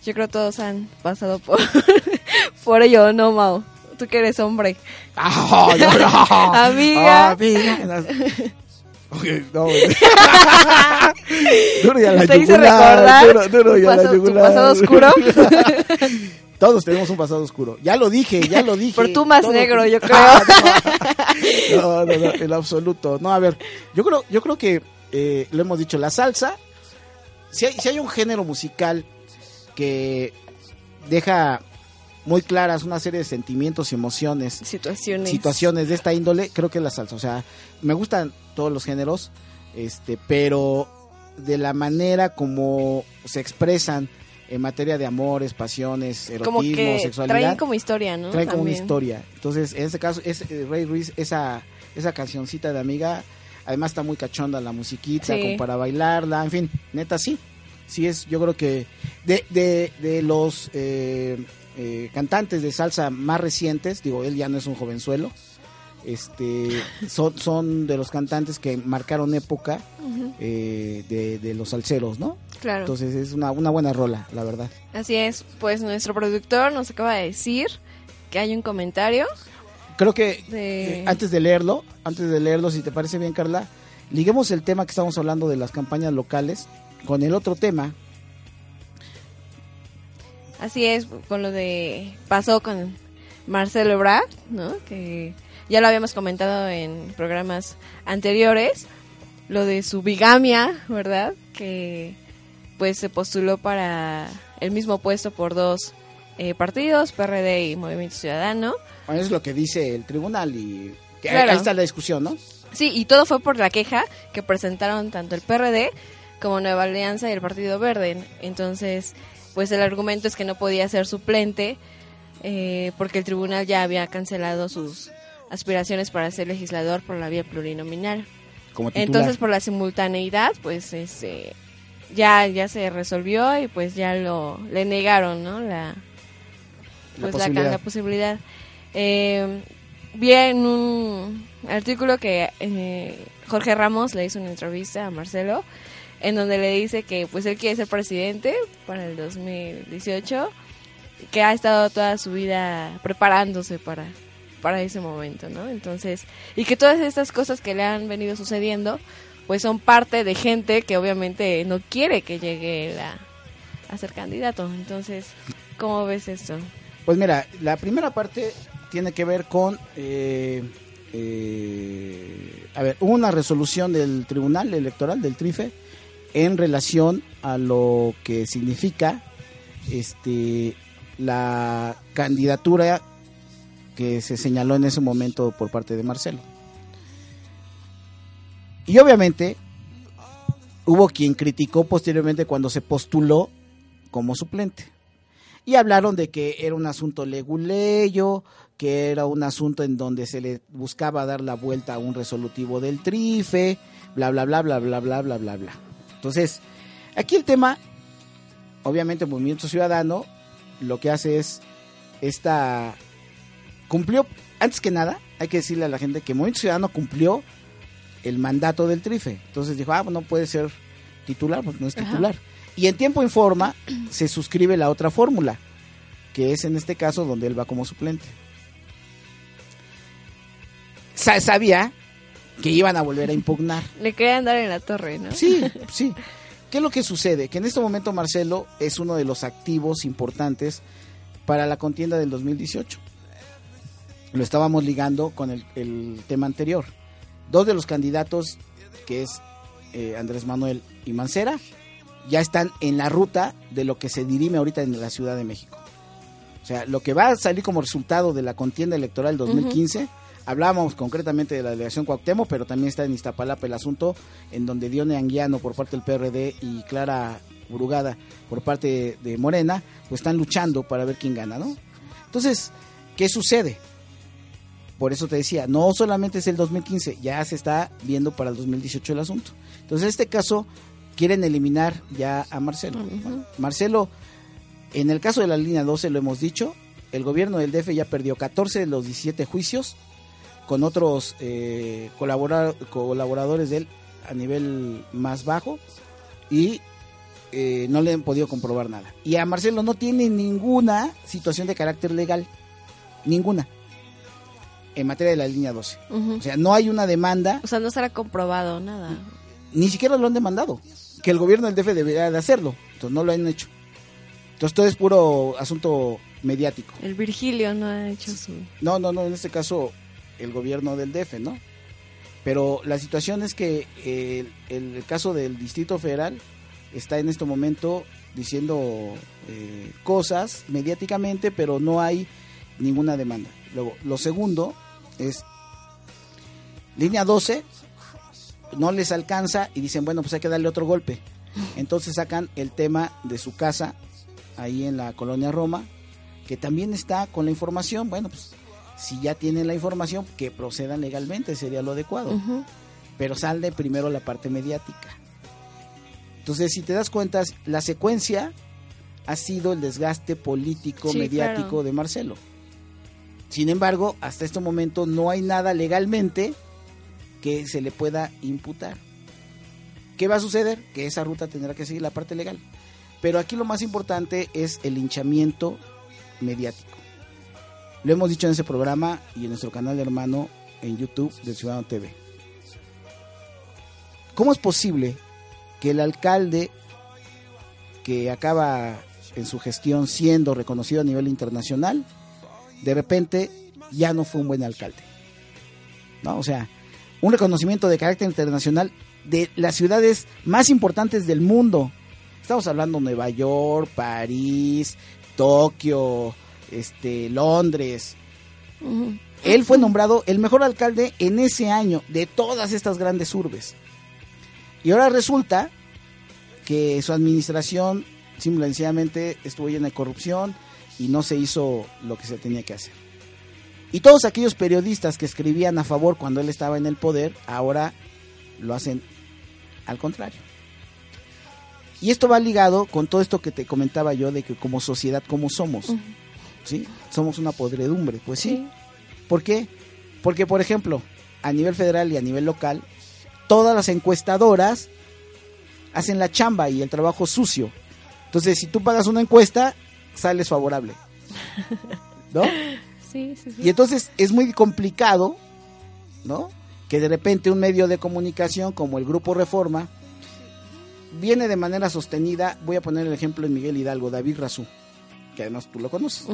Yo creo todos han pasado por, [LAUGHS] por ello, ¿no, Mao? Tú que eres hombre. Ah, no, no. [LAUGHS] Amiga. Ah, amiga. [LAUGHS] Ok, no, duro y a la Te hice yugular, recordar duro, duro y tu a la paso- tu yugular. pasado oscuro. Todos tenemos un pasado oscuro. Ya lo dije, ya lo dije. Pero tú más negro, yo creo. Ah, [LAUGHS] no, no, no, en absoluto. No, a ver, yo creo, yo creo que eh, lo hemos dicho, la salsa, si hay, si hay un género musical que deja muy claras una serie de sentimientos y emociones Situaciones. situaciones de esta índole, creo que es la salsa. O sea, me gustan todos los géneros, este, pero de la manera como se expresan en materia de amores, pasiones, erotismo, Como que sexualidad, traen como historia, ¿no? traen como una historia. Entonces, en este caso, es eh, Ray Ruiz, esa, esa cancioncita de amiga, además está muy cachonda la musiquita, Sí. como para bailarla, en fin, neta sí. Sí es, yo creo que de, de, de los eh, eh, cantantes de salsa más recientes, digo, él ya no es un jovenzuelo, este, son, son de los cantantes que marcaron época eh, de, de los salseros, ¿no? Claro. Entonces es una, una buena rola, la verdad. Así es, pues nuestro productor nos acaba de decir que hay un comentario Creo que de... Eh, antes de leerlo, antes de leerlo, si te parece bien, Carla, liguemos el tema que estamos hablando de las campañas locales con el otro tema. Así es, con lo de... Pasó con Marcelo Ebrard, ¿no? Que ya lo habíamos comentado en programas anteriores. Lo de su bigamia, ¿verdad? Que pues se postuló para el mismo puesto por dos eh, partidos, PRD y Movimiento Ciudadano. Bueno, es lo que dice el tribunal y Claro. ahí está la discusión, ¿no? Sí, y todo fue por la queja que presentaron tanto el PRD como Nueva Alianza y el Partido Verde. Entonces, pues el argumento es que no podía ser suplente eh, porque el tribunal ya había cancelado sus aspiraciones para ser legislador por la vía plurinominal. Como. Entonces, por la simultaneidad, pues este, ya ya se resolvió y pues ya lo le negaron, ¿no? La La pues la, posibilidad. la posibilidad. Eh, vi en un artículo que eh, Jorge Ramos le hizo una entrevista a Marcelo en donde le dice que pues él quiere ser presidente para el 2018 que ha estado toda su vida preparándose para para ese momento, ¿no? Entonces, y que todas estas cosas que le han venido sucediendo, pues son parte de gente que obviamente no quiere que llegue la- a ser candidato. Entonces, ¿cómo ves esto? Pues mira, la primera parte tiene que ver con, eh, eh, a ver, una resolución del Tribunal Electoral del TRIFE en relación a lo que significa este la candidatura que se señaló en ese momento por parte de Marcelo. Y obviamente hubo quien criticó posteriormente cuando se postuló como suplente. Y hablaron de que era un asunto leguleyo, que era un asunto en donde se le buscaba dar la vuelta a un resolutivo del trife, bla, bla, bla, bla, bla, bla, bla, bla, bla. Entonces, aquí el tema, obviamente Movimiento Ciudadano lo que hace es esta cumplió antes que nada hay que decirle a la gente que Movimiento Ciudadano cumplió el mandato del trife entonces dijo ah no puede ser titular porque no es Ajá. titular y en tiempo informa se suscribe la otra fórmula que es en este caso donde él va como suplente Sa- sabía que iban a volver a impugnar [LAUGHS] Le querían dar en la torre, ¿no? Sí, [LAUGHS] sí. ¿Qué es lo que sucede? Que en este momento Marcelo es uno de los activos importantes para la contienda del 2018. Lo estábamos ligando con el, el tema anterior. Dos de los candidatos, que es eh, Andrés Manuel y Mancera, ya están en la ruta de lo que se dirime ahorita en la Ciudad de México. O sea, lo que va a salir como resultado de la contienda electoral 2015 Hablamos concretamente de la delegación Cuauhtémoc, pero también está en Iztapalapa el asunto, en donde Dione Anguiano por parte del PRD y Clara Brugada por parte de Morena, pues están luchando para ver quién gana, ¿no? Entonces, ¿qué sucede? Por eso te decía, no solamente es el 2015, ya se está viendo para el 2018 el asunto. Entonces, en este caso, quieren eliminar ya a Marcelo. Bueno, Marcelo, en el caso de la línea 12, lo hemos dicho, el gobierno del DF ya perdió 14 de los 17 juicios con otros eh, colabora- colaboradores de él a nivel más bajo y eh, no le han podido comprobar nada. Y a Marcelo no tiene ninguna situación de carácter legal, ninguna, en materia de la línea 12. Ujú. O sea, no hay una demanda, O sea, no será comprobado nada. ni siquiera lo han demandado, que el gobierno del DF debería de hacerlo, entonces no lo han hecho. Entonces todo es puro asunto mediático. El Virgilio no ha hecho su... No, no, no, en este caso el gobierno del DF, ¿no? Pero la situación es que eh, el, el caso del Distrito Federal está en este momento diciendo eh, cosas mediáticamente, pero no hay ninguna demanda. Luego, lo segundo es línea 12, no les alcanza y dicen, bueno, pues hay que darle otro golpe. Entonces sacan el tema de su casa ahí en la colonia Roma, que también está con la información, bueno, pues si ya tienen la información, que procedan legalmente, sería lo adecuado. Pero sale primero la parte mediática. Entonces, si te das cuenta, la secuencia ha sido el desgaste político, Sí, mediático claro. de Marcelo. Sin embargo, hasta este momento no hay nada legalmente que se le pueda imputar. ¿Qué va a suceder? Que esa ruta tendrá que seguir la parte legal. Pero aquí lo más importante es el hinchamiento mediático. Lo hemos dicho en ese programa y en nuestro canal hermano en YouTube del Ciudadano TV. ¿Cómo es posible que el alcalde que acaba en su gestión siendo reconocido a nivel internacional, de repente ya no fue un buen alcalde? ¿No? O sea, un reconocimiento de carácter internacional de las ciudades más importantes del mundo. Estamos hablando de Nueva York, París, Tokio, este, Londres. Él fue nombrado el mejor alcalde en ese año de todas estas grandes urbes. Y ahora resulta que su administración simplemente estuvo llena de corrupción y no se hizo lo que se tenía que hacer. Y todos aquellos periodistas que escribían a favor cuando él estaba en el poder, ahora lo hacen al contrario. Y esto va ligado con todo esto que te comentaba yo de que como sociedad, como somos. ¿sí? Somos una podredumbre, pues sí. Sí. ¿Por qué? Porque, por ejemplo, a nivel federal y a nivel local, todas las encuestadoras hacen la chamba y el trabajo sucio. Entonces, si tú pagas una encuesta, sales favorable. ¿No? [LAUGHS] Sí, sí, sí. Y entonces es muy complicado, ¿no? Que de repente un medio de comunicación como el Grupo Reforma viene de manera sostenida, voy a poner el ejemplo en Miguel Hidalgo, David Razú, que además tú lo conoces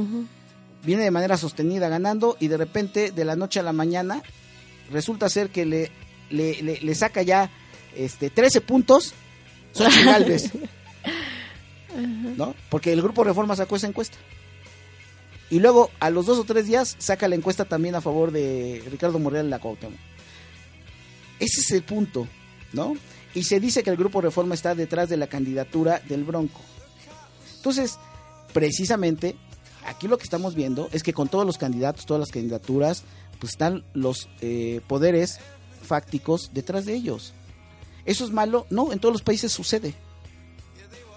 viene de manera sostenida ganando y de repente de la noche a la mañana resulta ser que le, le, le- le saca ya este 13 puntos Xochitl [LAUGHS] ¿No? Porque el grupo Reforma sacó esa encuesta. Y luego a los dos o tres días saca la encuesta también a favor de Ricardo Morreal en la Cuauhtémoc. Ese es el punto, ¿no? Y se dice que el grupo Reforma está detrás de la candidatura del Bronco. Entonces, precisamente, aquí lo que estamos viendo es que con todos los candidatos, todas las candidaturas, pues están los eh, poderes fácticos detrás de ellos. ¿Eso es malo? No, en todos los países sucede.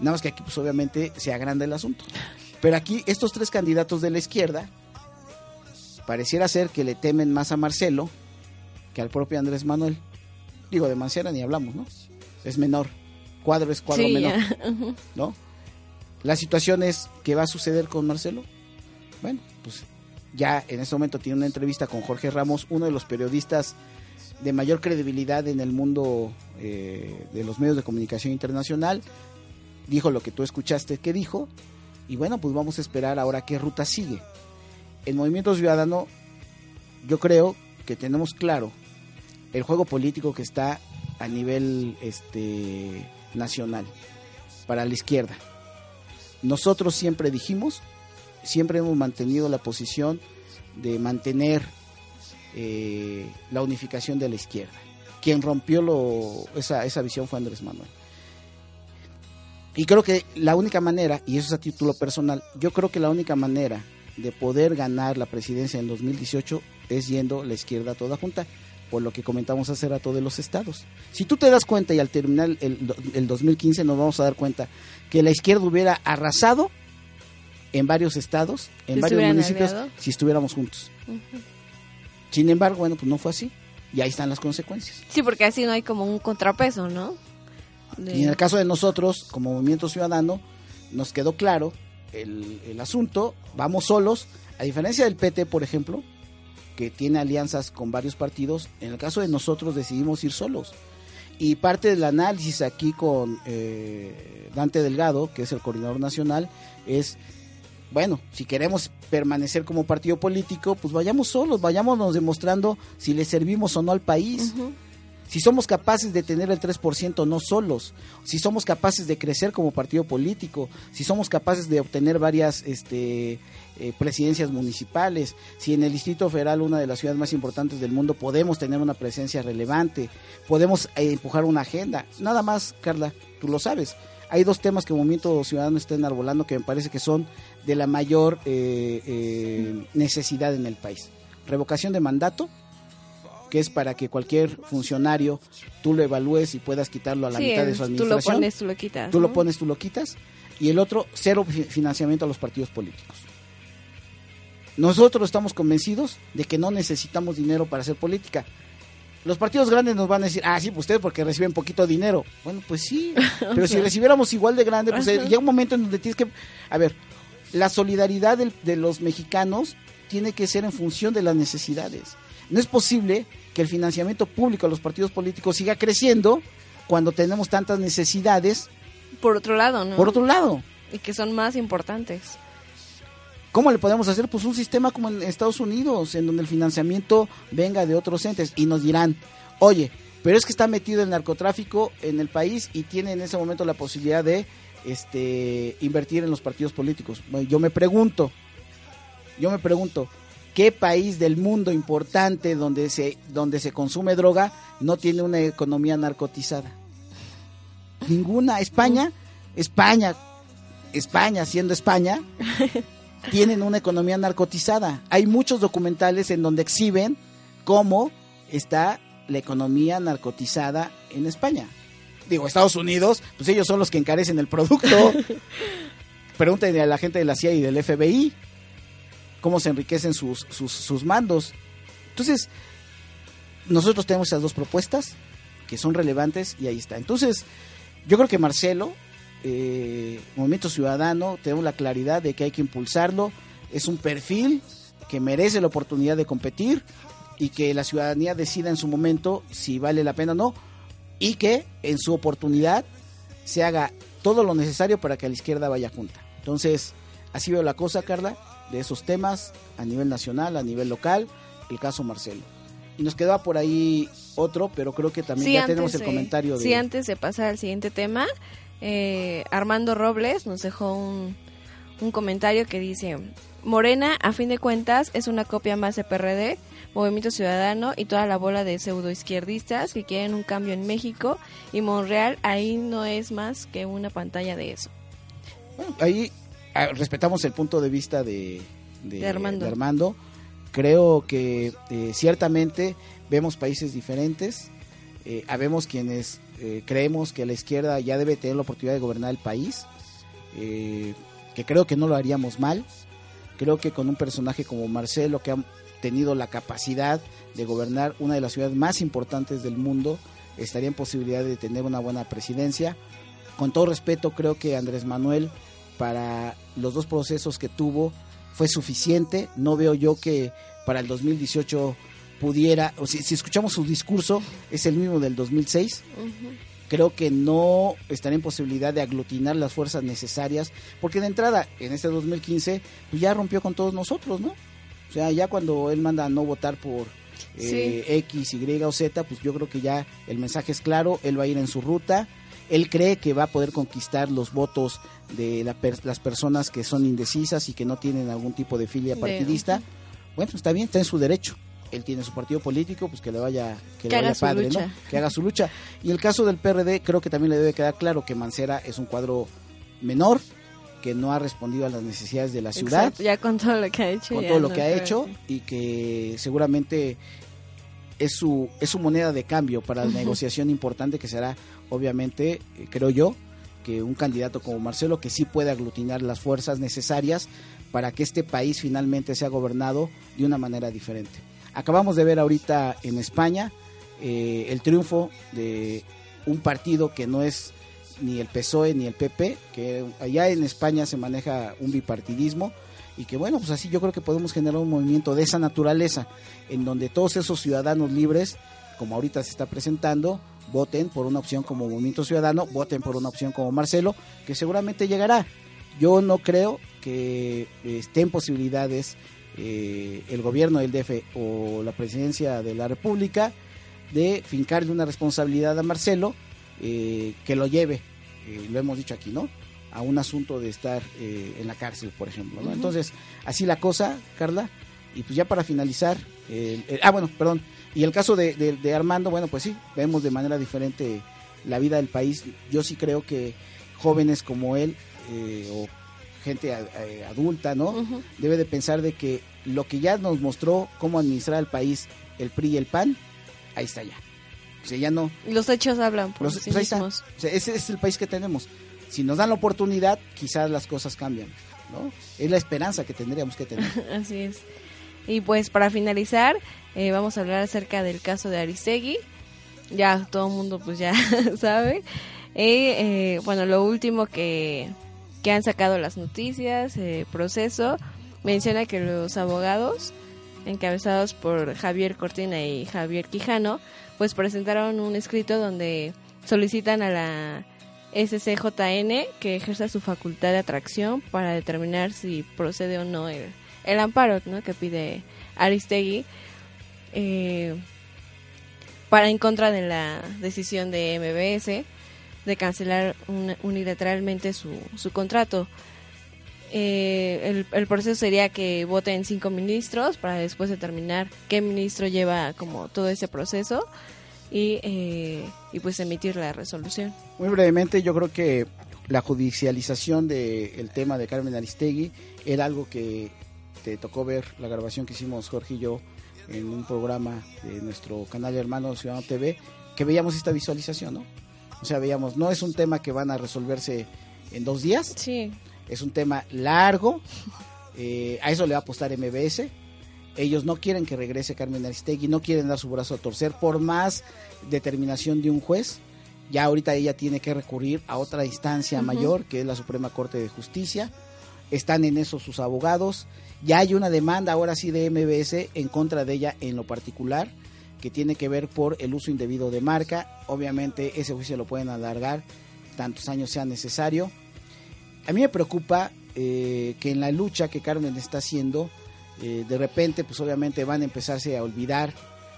Nada más que aquí, pues obviamente, se agranda el asunto. Pero aquí, estos tres candidatos de la izquierda, pareciera ser que le temen más a Marcelo que al propio Andrés Manuel. Digo, de Mancera ni hablamos, ¿no? Es menor. Cuadro es cuadro Sí, menor. [LAUGHS] ¿no? La situación es, ¿qué va a suceder con Marcelo? Bueno, pues ya en este momento tiene una entrevista con Jorge Ramos, uno de los periodistas de mayor credibilidad en el mundo eh, de los medios de comunicación internacional. Dijo lo que tú escuchaste que dijo. Y bueno, pues vamos a esperar ahora qué ruta sigue. El movimiento ciudadano, yo creo que tenemos claro el juego político que está a nivel este, nacional para la izquierda. Nosotros siempre dijimos, siempre hemos mantenido la posición de mantener eh, la unificación de la izquierda. Quien rompió lo, esa, esa visión fue Andrés Manuel. Y creo que la única manera, y eso es a título personal, yo creo que la única manera de poder ganar la presidencia en 2018 es yendo la izquierda toda junta, por lo que comentamos hace rato de los estados. Si tú te das cuenta y al terminar el, el 2015 nos vamos a dar cuenta que la izquierda hubiera arrasado en varios estados, en Si varios municipios, si estuviéramos juntos. Sin embargo, bueno, pues no fue así. Y ahí están las consecuencias. Sí, porque así no hay como un contrapeso, ¿no? Y en el caso de nosotros, como Movimiento Ciudadano, nos quedó claro el, el asunto, vamos solos, a diferencia del PT, por ejemplo, que tiene alianzas con varios partidos, en el caso de nosotros decidimos ir solos. Y parte del análisis aquí con eh, Dante Delgado, que es el coordinador nacional, es, bueno, si queremos permanecer como partido político, pues vayamos solos, vayámonos demostrando si le servimos o no al país. Ujú. Si somos capaces de tener el 3% no solos, si somos capaces de crecer como partido político, si somos capaces de obtener varias este, eh, presidencias municipales, si en el Distrito Federal, una de las ciudades más importantes del mundo, podemos tener una presencia relevante, podemos eh, empujar una agenda. Nada más, Carla, tú lo sabes. Hay dos temas que el Movimiento Ciudadano está enarbolando que me parece que son de la mayor eh, necesidad en el país. Revocación de mandato que es para que cualquier funcionario tú lo evalúes y puedas quitarlo a la Sí, mitad de su tú lo administración. pones, tú lo quitas. Tú lo pones, tú lo quitas. Y el otro, cero fi- financiamiento a los partidos políticos. Nosotros estamos convencidos de que no necesitamos dinero para hacer política. Los partidos grandes nos van a decir, ah, sí, pues ustedes porque reciben poquito dinero. Bueno, pues sí, [LAUGHS] pero si recibiéramos igual de grande, pues eh, Ajá. llega un momento en donde tienes que... A ver, la solidaridad de los mexicanos tiene que ser en función de las necesidades. No es posible que el financiamiento público a los partidos políticos siga creciendo cuando tenemos tantas necesidades Por otro lado, ¿no? por otro lado. Y que son más importantes. ¿Cómo le podemos hacer? Pues un sistema como en Estados Unidos, en donde el financiamiento venga de otros entes y nos dirán, oye, pero es que está metido el narcotráfico en el país y tiene en ese momento la posibilidad de este, invertir en los partidos políticos. Bueno, yo me pregunto, yo me pregunto, ¿qué país del mundo importante donde se, donde se consume droga no tiene una economía narcotizada? Ninguna. España, España, España siendo España, [LAUGHS] tienen una economía narcotizada. Hay muchos documentales en donde exhiben cómo está la economía narcotizada en España. Digo, Estados Unidos, pues ellos son los que encarecen el producto. [LAUGHS] Pregúntenle a la gente de la CIA y del FBI cómo se enriquecen sus, sus, sus mandos. Entonces, nosotros tenemos esas dos propuestas que son relevantes y ahí está. Entonces, yo creo que Marcelo, eh, Movimiento Ciudadano, tenemos la claridad de que hay que impulsarlo. Es un perfil que merece la oportunidad de competir y que la ciudadanía decida en su momento si vale la pena o no y que en su oportunidad se haga todo lo necesario para que la izquierda vaya junta. Entonces, así veo la cosa, Carla, de esos temas a nivel nacional, a nivel local, el caso Marcelo. Y nos quedaba por ahí otro, pero creo que también Sí, ya antes tenemos el comentario de... Sí, antes de pasar al siguiente tema, eh, Armando Robles nos dejó un, un comentario que dice, Morena, a fin de cuentas, es una copia más de PRD, Movimiento Ciudadano y toda la bola de pseudoizquierdistas que quieren un cambio en México y Monreal ahí no es más que una pantalla de eso. Bueno, ahí ah, respetamos el punto de vista de, de- De Armando. de Armando. Creo que eh, ciertamente vemos países diferentes. Eh, habemos quienes eh, creemos que la izquierda ya debe tener la oportunidad de gobernar el país. eh, que creo que no lo haríamos mal. Creo que con un personaje como Marcelo, que ha tenido la capacidad de gobernar una de las ciudades más importantes del mundo, estaría en posibilidad de tener una buena presidencia. Con todo respeto, creo que Andrés Manuel, para los dos procesos que tuvo, fue suficiente. No veo yo que para el 2018 pudiera, o si, si escuchamos su discurso, es el mismo del 2006 creo que no estaría en posibilidad de aglutinar las fuerzas necesarias, porque de entrada, en este 2015, pues ya rompió con todos nosotros, ¿no? O sea, ya cuando él manda a no votar por eh, X, Y o Z, pues yo creo que ya el mensaje es claro, él va a ir en su ruta, él cree que va a poder conquistar los votos de la per- las personas que son indecisas y que no tienen algún tipo de filia partidista. Bueno, está bien, está en su derecho. él tiene su partido político, pues que le vaya, que, Que le vaya padre. ¿no? Que haga su lucha. Y el caso del PRD, creo que también le debe quedar claro que Mancera es un cuadro menor, que no ha respondido a las necesidades de la ciudad Exacto, ya con todo lo que ha hecho. con todo lo que ha creo hecho y que seguramente es su, es su moneda de cambio para la negociación importante que será, obviamente, eh, creo yo, que un candidato como Marcelo que sí puede aglutinar las fuerzas necesarias para que este país finalmente sea gobernado de una manera diferente. Acabamos de ver ahorita en España eh, el triunfo de un partido que no es ni el PSOE ni el PP, que allá en España se maneja un bipartidismo y que bueno, pues así yo creo que podemos generar un movimiento de esa naturaleza, en donde todos esos ciudadanos libres, como ahorita se está presentando, voten por una opción como Movimiento Ciudadano, voten por una opción como Marcelo, que seguramente llegará. Yo no creo que estén posibilidades eh, el gobierno del DF o la presidencia de la República de fincarle una responsabilidad a Marcelo eh, que lo lleve, eh, lo hemos dicho aquí, ¿no? A un asunto de estar eh, en la cárcel, por ejemplo. Entonces, así la cosa, Carla. Y pues ya para finalizar, ah, bueno, perdón. Y el caso de, de- de Armando, bueno, pues sí, vemos de manera diferente la vida del país. Yo sí creo que jóvenes como él, eh, o gente eh, adulta, ¿no? Debe de pensar de que lo que ya nos mostró cómo administrar el país, el PRI y el PAN, ahí está ya. O sea, ya no, Los hechos hablan por los- sí pues mismos. O sea, ese es el país que tenemos. Si nos dan la oportunidad, quizás las cosas cambian, ¿no? Es la esperanza que tendríamos que tener. [LAUGHS] Así es. Y pues para finalizar, eh, vamos a hablar acerca del caso de Aristegui. Ya todo el mundo pues ya [LAUGHS] sabe. Eh, eh, bueno, lo último que, que han sacado las noticias, eh, proceso, menciona que los abogados, encabezados por Javier Cortina y Javier Quijano, pues presentaron un escrito donde solicitan a la SCJN que ejerza su facultad de atracción para determinar si procede o no el, el amparo ¿no? que pide Aristegui eh, para en contra de la decisión de MBS de cancelar un- unilateralmente su, su contrato. Eh, el, el proceso sería que voten cinco ministros para después determinar qué ministro lleva como todo ese proceso y, eh, y pues emitir la resolución. Muy brevemente, yo creo que la judicialización del tema de Carmen Aristegui era algo que te tocó ver la grabación que hicimos Jorge y yo en un programa de nuestro canal hermano Ciudadano TV, que veíamos esta visualización, ¿no? O sea, veíamos, no es un tema que van a resolverse en dos días, Sí, es un tema largo, eh, a eso le va a apostar MBS. Ellos no quieren que regrese Carmen Aristegui, no quieren dar su brazo a torcer por más determinación de un juez. Ya ahorita ella tiene que recurrir a otra instancia mayor, que es la Suprema Corte de Justicia. Están en eso sus abogados. Ya hay una demanda ahora sí de MBS en contra de ella en lo particular, que tiene que ver por el uso indebido de marca. Obviamente ese juicio lo pueden alargar tantos años sea necesario. A mí me preocupa eh, que en la lucha que Carmen está haciendo, eh, de repente, pues obviamente van a empezarse a olvidar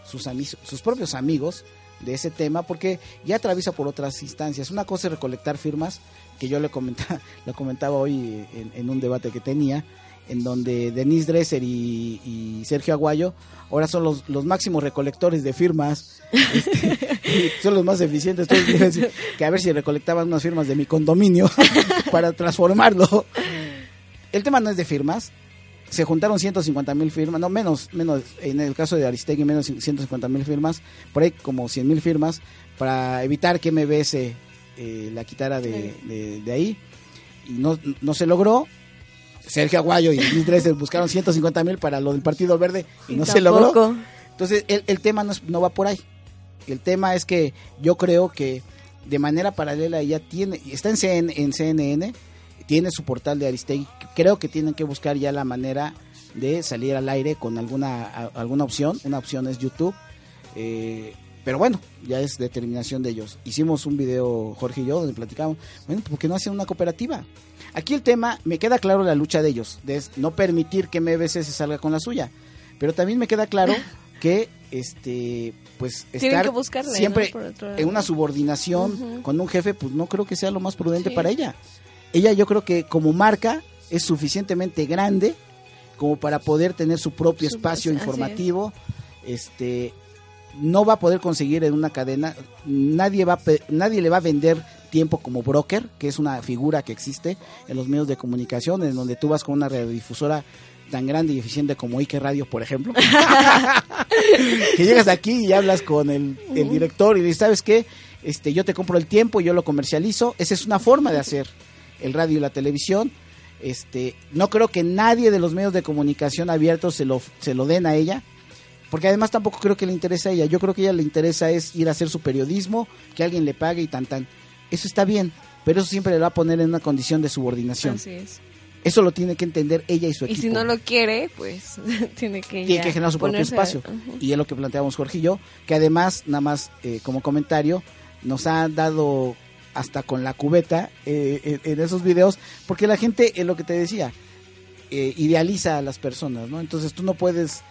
sus, sus propios amigos de ese tema, porque ya atraviesa por otras instancias. Una cosa es recolectar firmas, que yo le comentaba, [LAUGHS] lo comentaba hoy en, en un debate que tenía, en donde Denise Dresser y, y Sergio Aguayo ahora son los, los máximos recolectores de firmas, este, [LAUGHS] son los más eficientes. Que a ver si recolectaban unas firmas de mi condominio [LAUGHS] para transformarlo. El tema no es de firmas. Se juntaron 150 mil firmas, no menos, menos, en el caso de Aristegui, menos 150 mil firmas, por ahí como 100 mil firmas, para evitar que MBS eh, la quitara de, de- de ahí. Y no, no se logró. Sergio Aguayo y Luis Dresser buscaron 150 mil para lo del Partido Verde y, no se logró. Entonces, el, el tema no, es- no va por ahí. El tema es que yo creo que de manera paralela ella tiene, está en, CN en CNN, tiene su portal de Aristegui. Creo que tienen que buscar ya la manera de salir al aire con alguna, a- alguna opción. Una opción es YouTube. Eh, pero bueno, ya es determinación de ellos. Hicimos un video, Jorge y yo, donde platicamos, bueno, ¿por qué no hacen una cooperativa? Aquí el tema, me queda claro la lucha de ellos, de no permitir que MBC se salga con la suya. Pero también me queda claro [LAUGHS] que este pues Tienen estar que buscarle, siempre en una subordinación con un jefe, pues no creo que sea lo más prudente Sí. para ella. Ella yo creo que como marca es suficientemente grande como para poder tener su propio Su- espacio es. informativo este no va a poder conseguir en una cadena, nadie va nadie le va a vender tiempo como broker, que es una figura que existe en los medios de comunicación, en donde tú vas con una radiodifusora tan grande y eficiente como Ike Radio, por ejemplo. [LAUGHS] que llegas aquí y hablas con el, el director y dices, ¿sabes qué? Este, yo te compro el tiempo, yo lo comercializo. Esa es una forma de hacer el radio y la televisión. Este, no creo que nadie de los medios de comunicación abiertos se lo, se lo den a ella. Porque además tampoco creo que le interesa a ella. Yo creo que a ella le interesa es ir a hacer su periodismo, que alguien le pague y tan tan. Eso está bien, pero eso siempre le va a poner en una condición de subordinación. Así es. Eso lo tiene que entender ella y su Y equipo si no lo quiere, pues [LAUGHS] tiene que tiene que generar su propio espacio. Y es lo que planteamos Jorge y yo, que además, nada más eh, como comentario, nos ha dado hasta con la cubeta eh, en, esos videos, porque la gente, es lo que te decía, eh, idealiza a las personas, ¿no? Entonces tú no puedes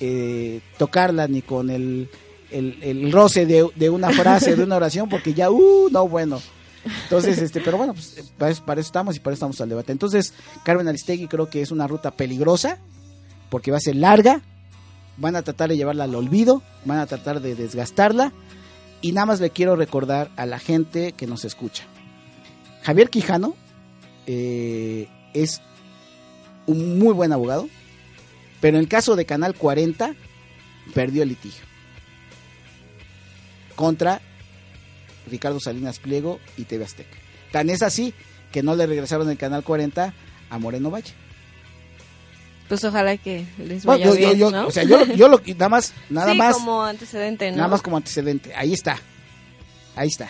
eh, tocarla ni con el, el, roce de, de una frase, de una oración, porque ya, uh, no, bueno. Entonces, este, pero bueno, pues, para, eso, para eso estamos y para eso estamos al debate. Entonces, Carmen Aristegui creo que es una ruta peligrosa, porque va a ser larga, van a tratar de llevarla al olvido, van a tratar de desgastarla, y nada más le quiero recordar a la gente que nos escucha. Javier Quijano eh, es un muy buen abogado, pero en el caso de Canal 40 perdió el litigio contra Ricardo Salinas Pliego y TV Azteca. Tan es así que no le regresaron el Canal 40 a Moreno Valle. Pues ojalá que les Bueno, vaya yo, yo- bien, yo- ¿no? o sea, yo, lo- yo lo- nada más, [LAUGHS] nada sí, más, como antecedente, ¿no? nada más como antecedente. Ahí está, ahí está.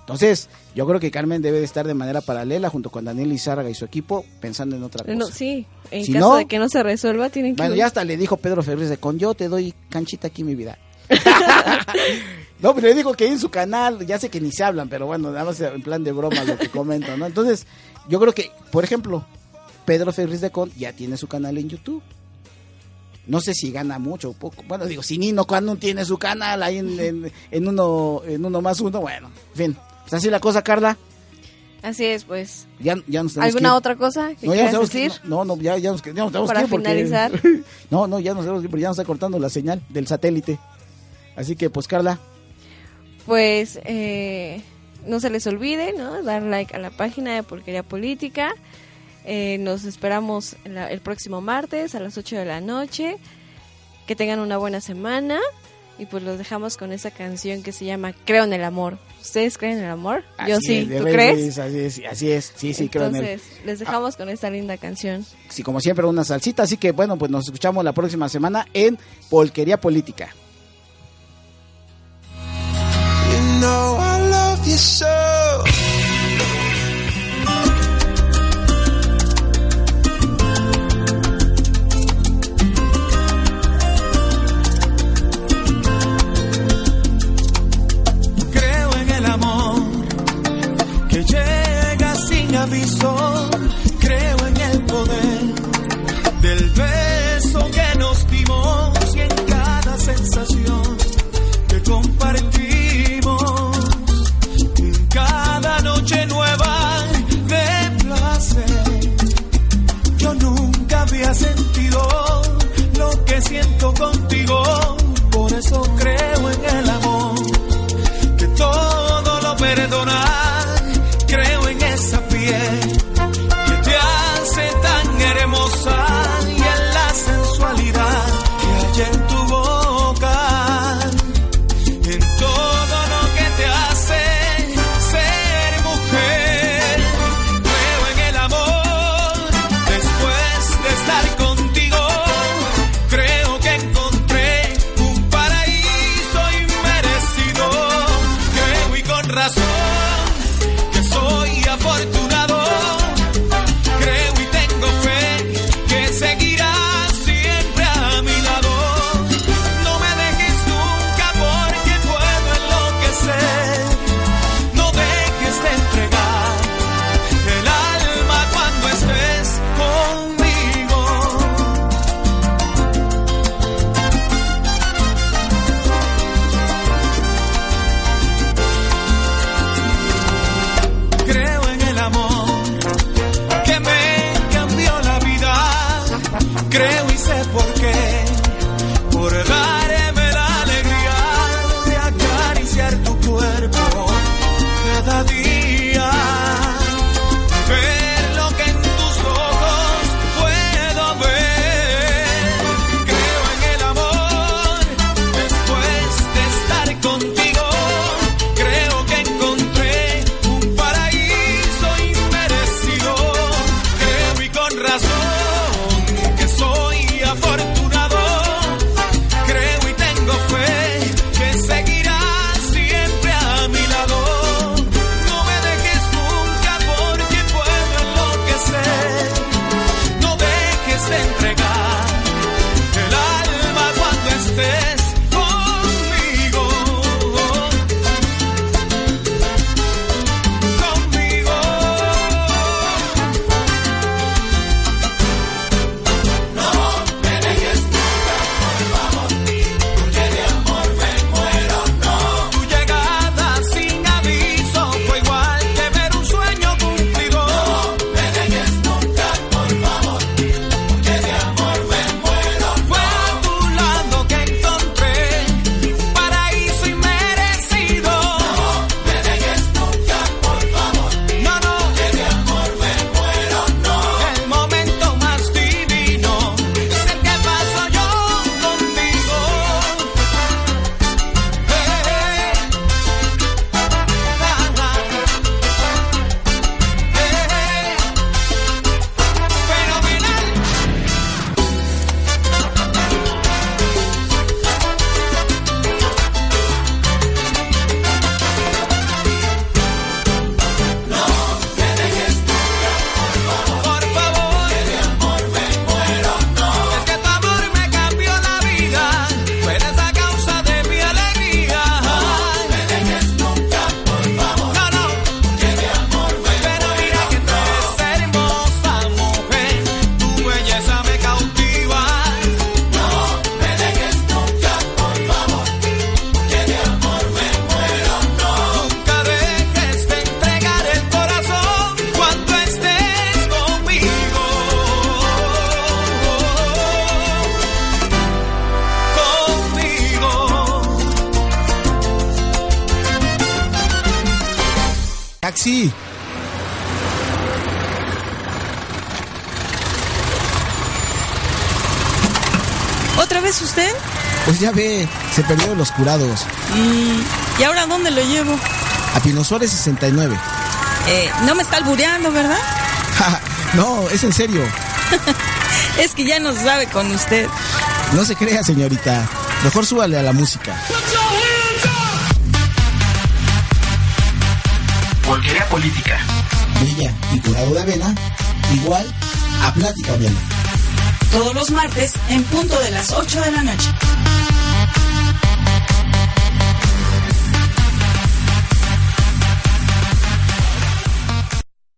Entonces, yo creo que Carmen debe de estar de manera paralela junto con Daniel Izárraga y su equipo pensando en otra cosa. No, sí, en Si caso no- de que no se resuelva, tienen que... Bueno, ya hasta le dijo Pedro Ferriz de con yo te doy canchita aquí mi vida. [LAUGHS] no, pero le digo que en su canal, ya sé que ni se hablan, pero bueno, nada más en plan de broma lo que comento, ¿no? Entonces, yo creo que, por ejemplo, Pedro Ferriz de Con ya tiene su canal en YouTube. No sé si gana mucho o poco. Bueno, digo, si Nino cuando tiene su canal ahí en, en- en uno en uno más uno, bueno, en fin. Pues así la cosa, Carla. Así es, pues. Ya, ya nos tenemos que ¿Alguna otra cosa que No, quieras que decir? No, no, ya, ya nos, ya nos tenemos Para que ir porque- finalizar. [LAUGHS] No, no, ya nos tenemos que porque ya nos está cortando la señal del satélite. Así que, pues, Carla, Pues eh, no se les olvide, ¿no? Dar like a la página de Porquería Política. Eh, nos esperamos la- el próximo martes a las 8 de la noche. Que tengan una buena semana. Y pues los dejamos con esa canción que se llama Creo en el amor. ¿Ustedes creen en el amor? Yo así sí. es, de ¿Tú crees? Luis, así es, así es, sí, sí, creo en él. Entonces, les dejamos con esta linda canción. Sí, como siempre, una salsita. Así que, bueno, pues nos escuchamos la próxima semana en Polquería Política. You know I love you so. Creo en el poder del beso que nos dimos y en cada sensación que compartimos. En cada noche nueva de placer. Yo nunca había sentido lo que siento contigo. Por eso creo en el amor los curados. ¿Y, ¿y ahora dónde lo llevo? A Pino Suárez 69. Eh, no me está albureando, ¿verdad? no, es en serio. [LAUGHS] es que ya no sabe con usted. No se crea, señorita. Mejor súbale a la música. Porquería política. Brilla y curado de avena, igual a plática amena. Todos los martes en punto de las 8 de la noche.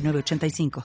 906985.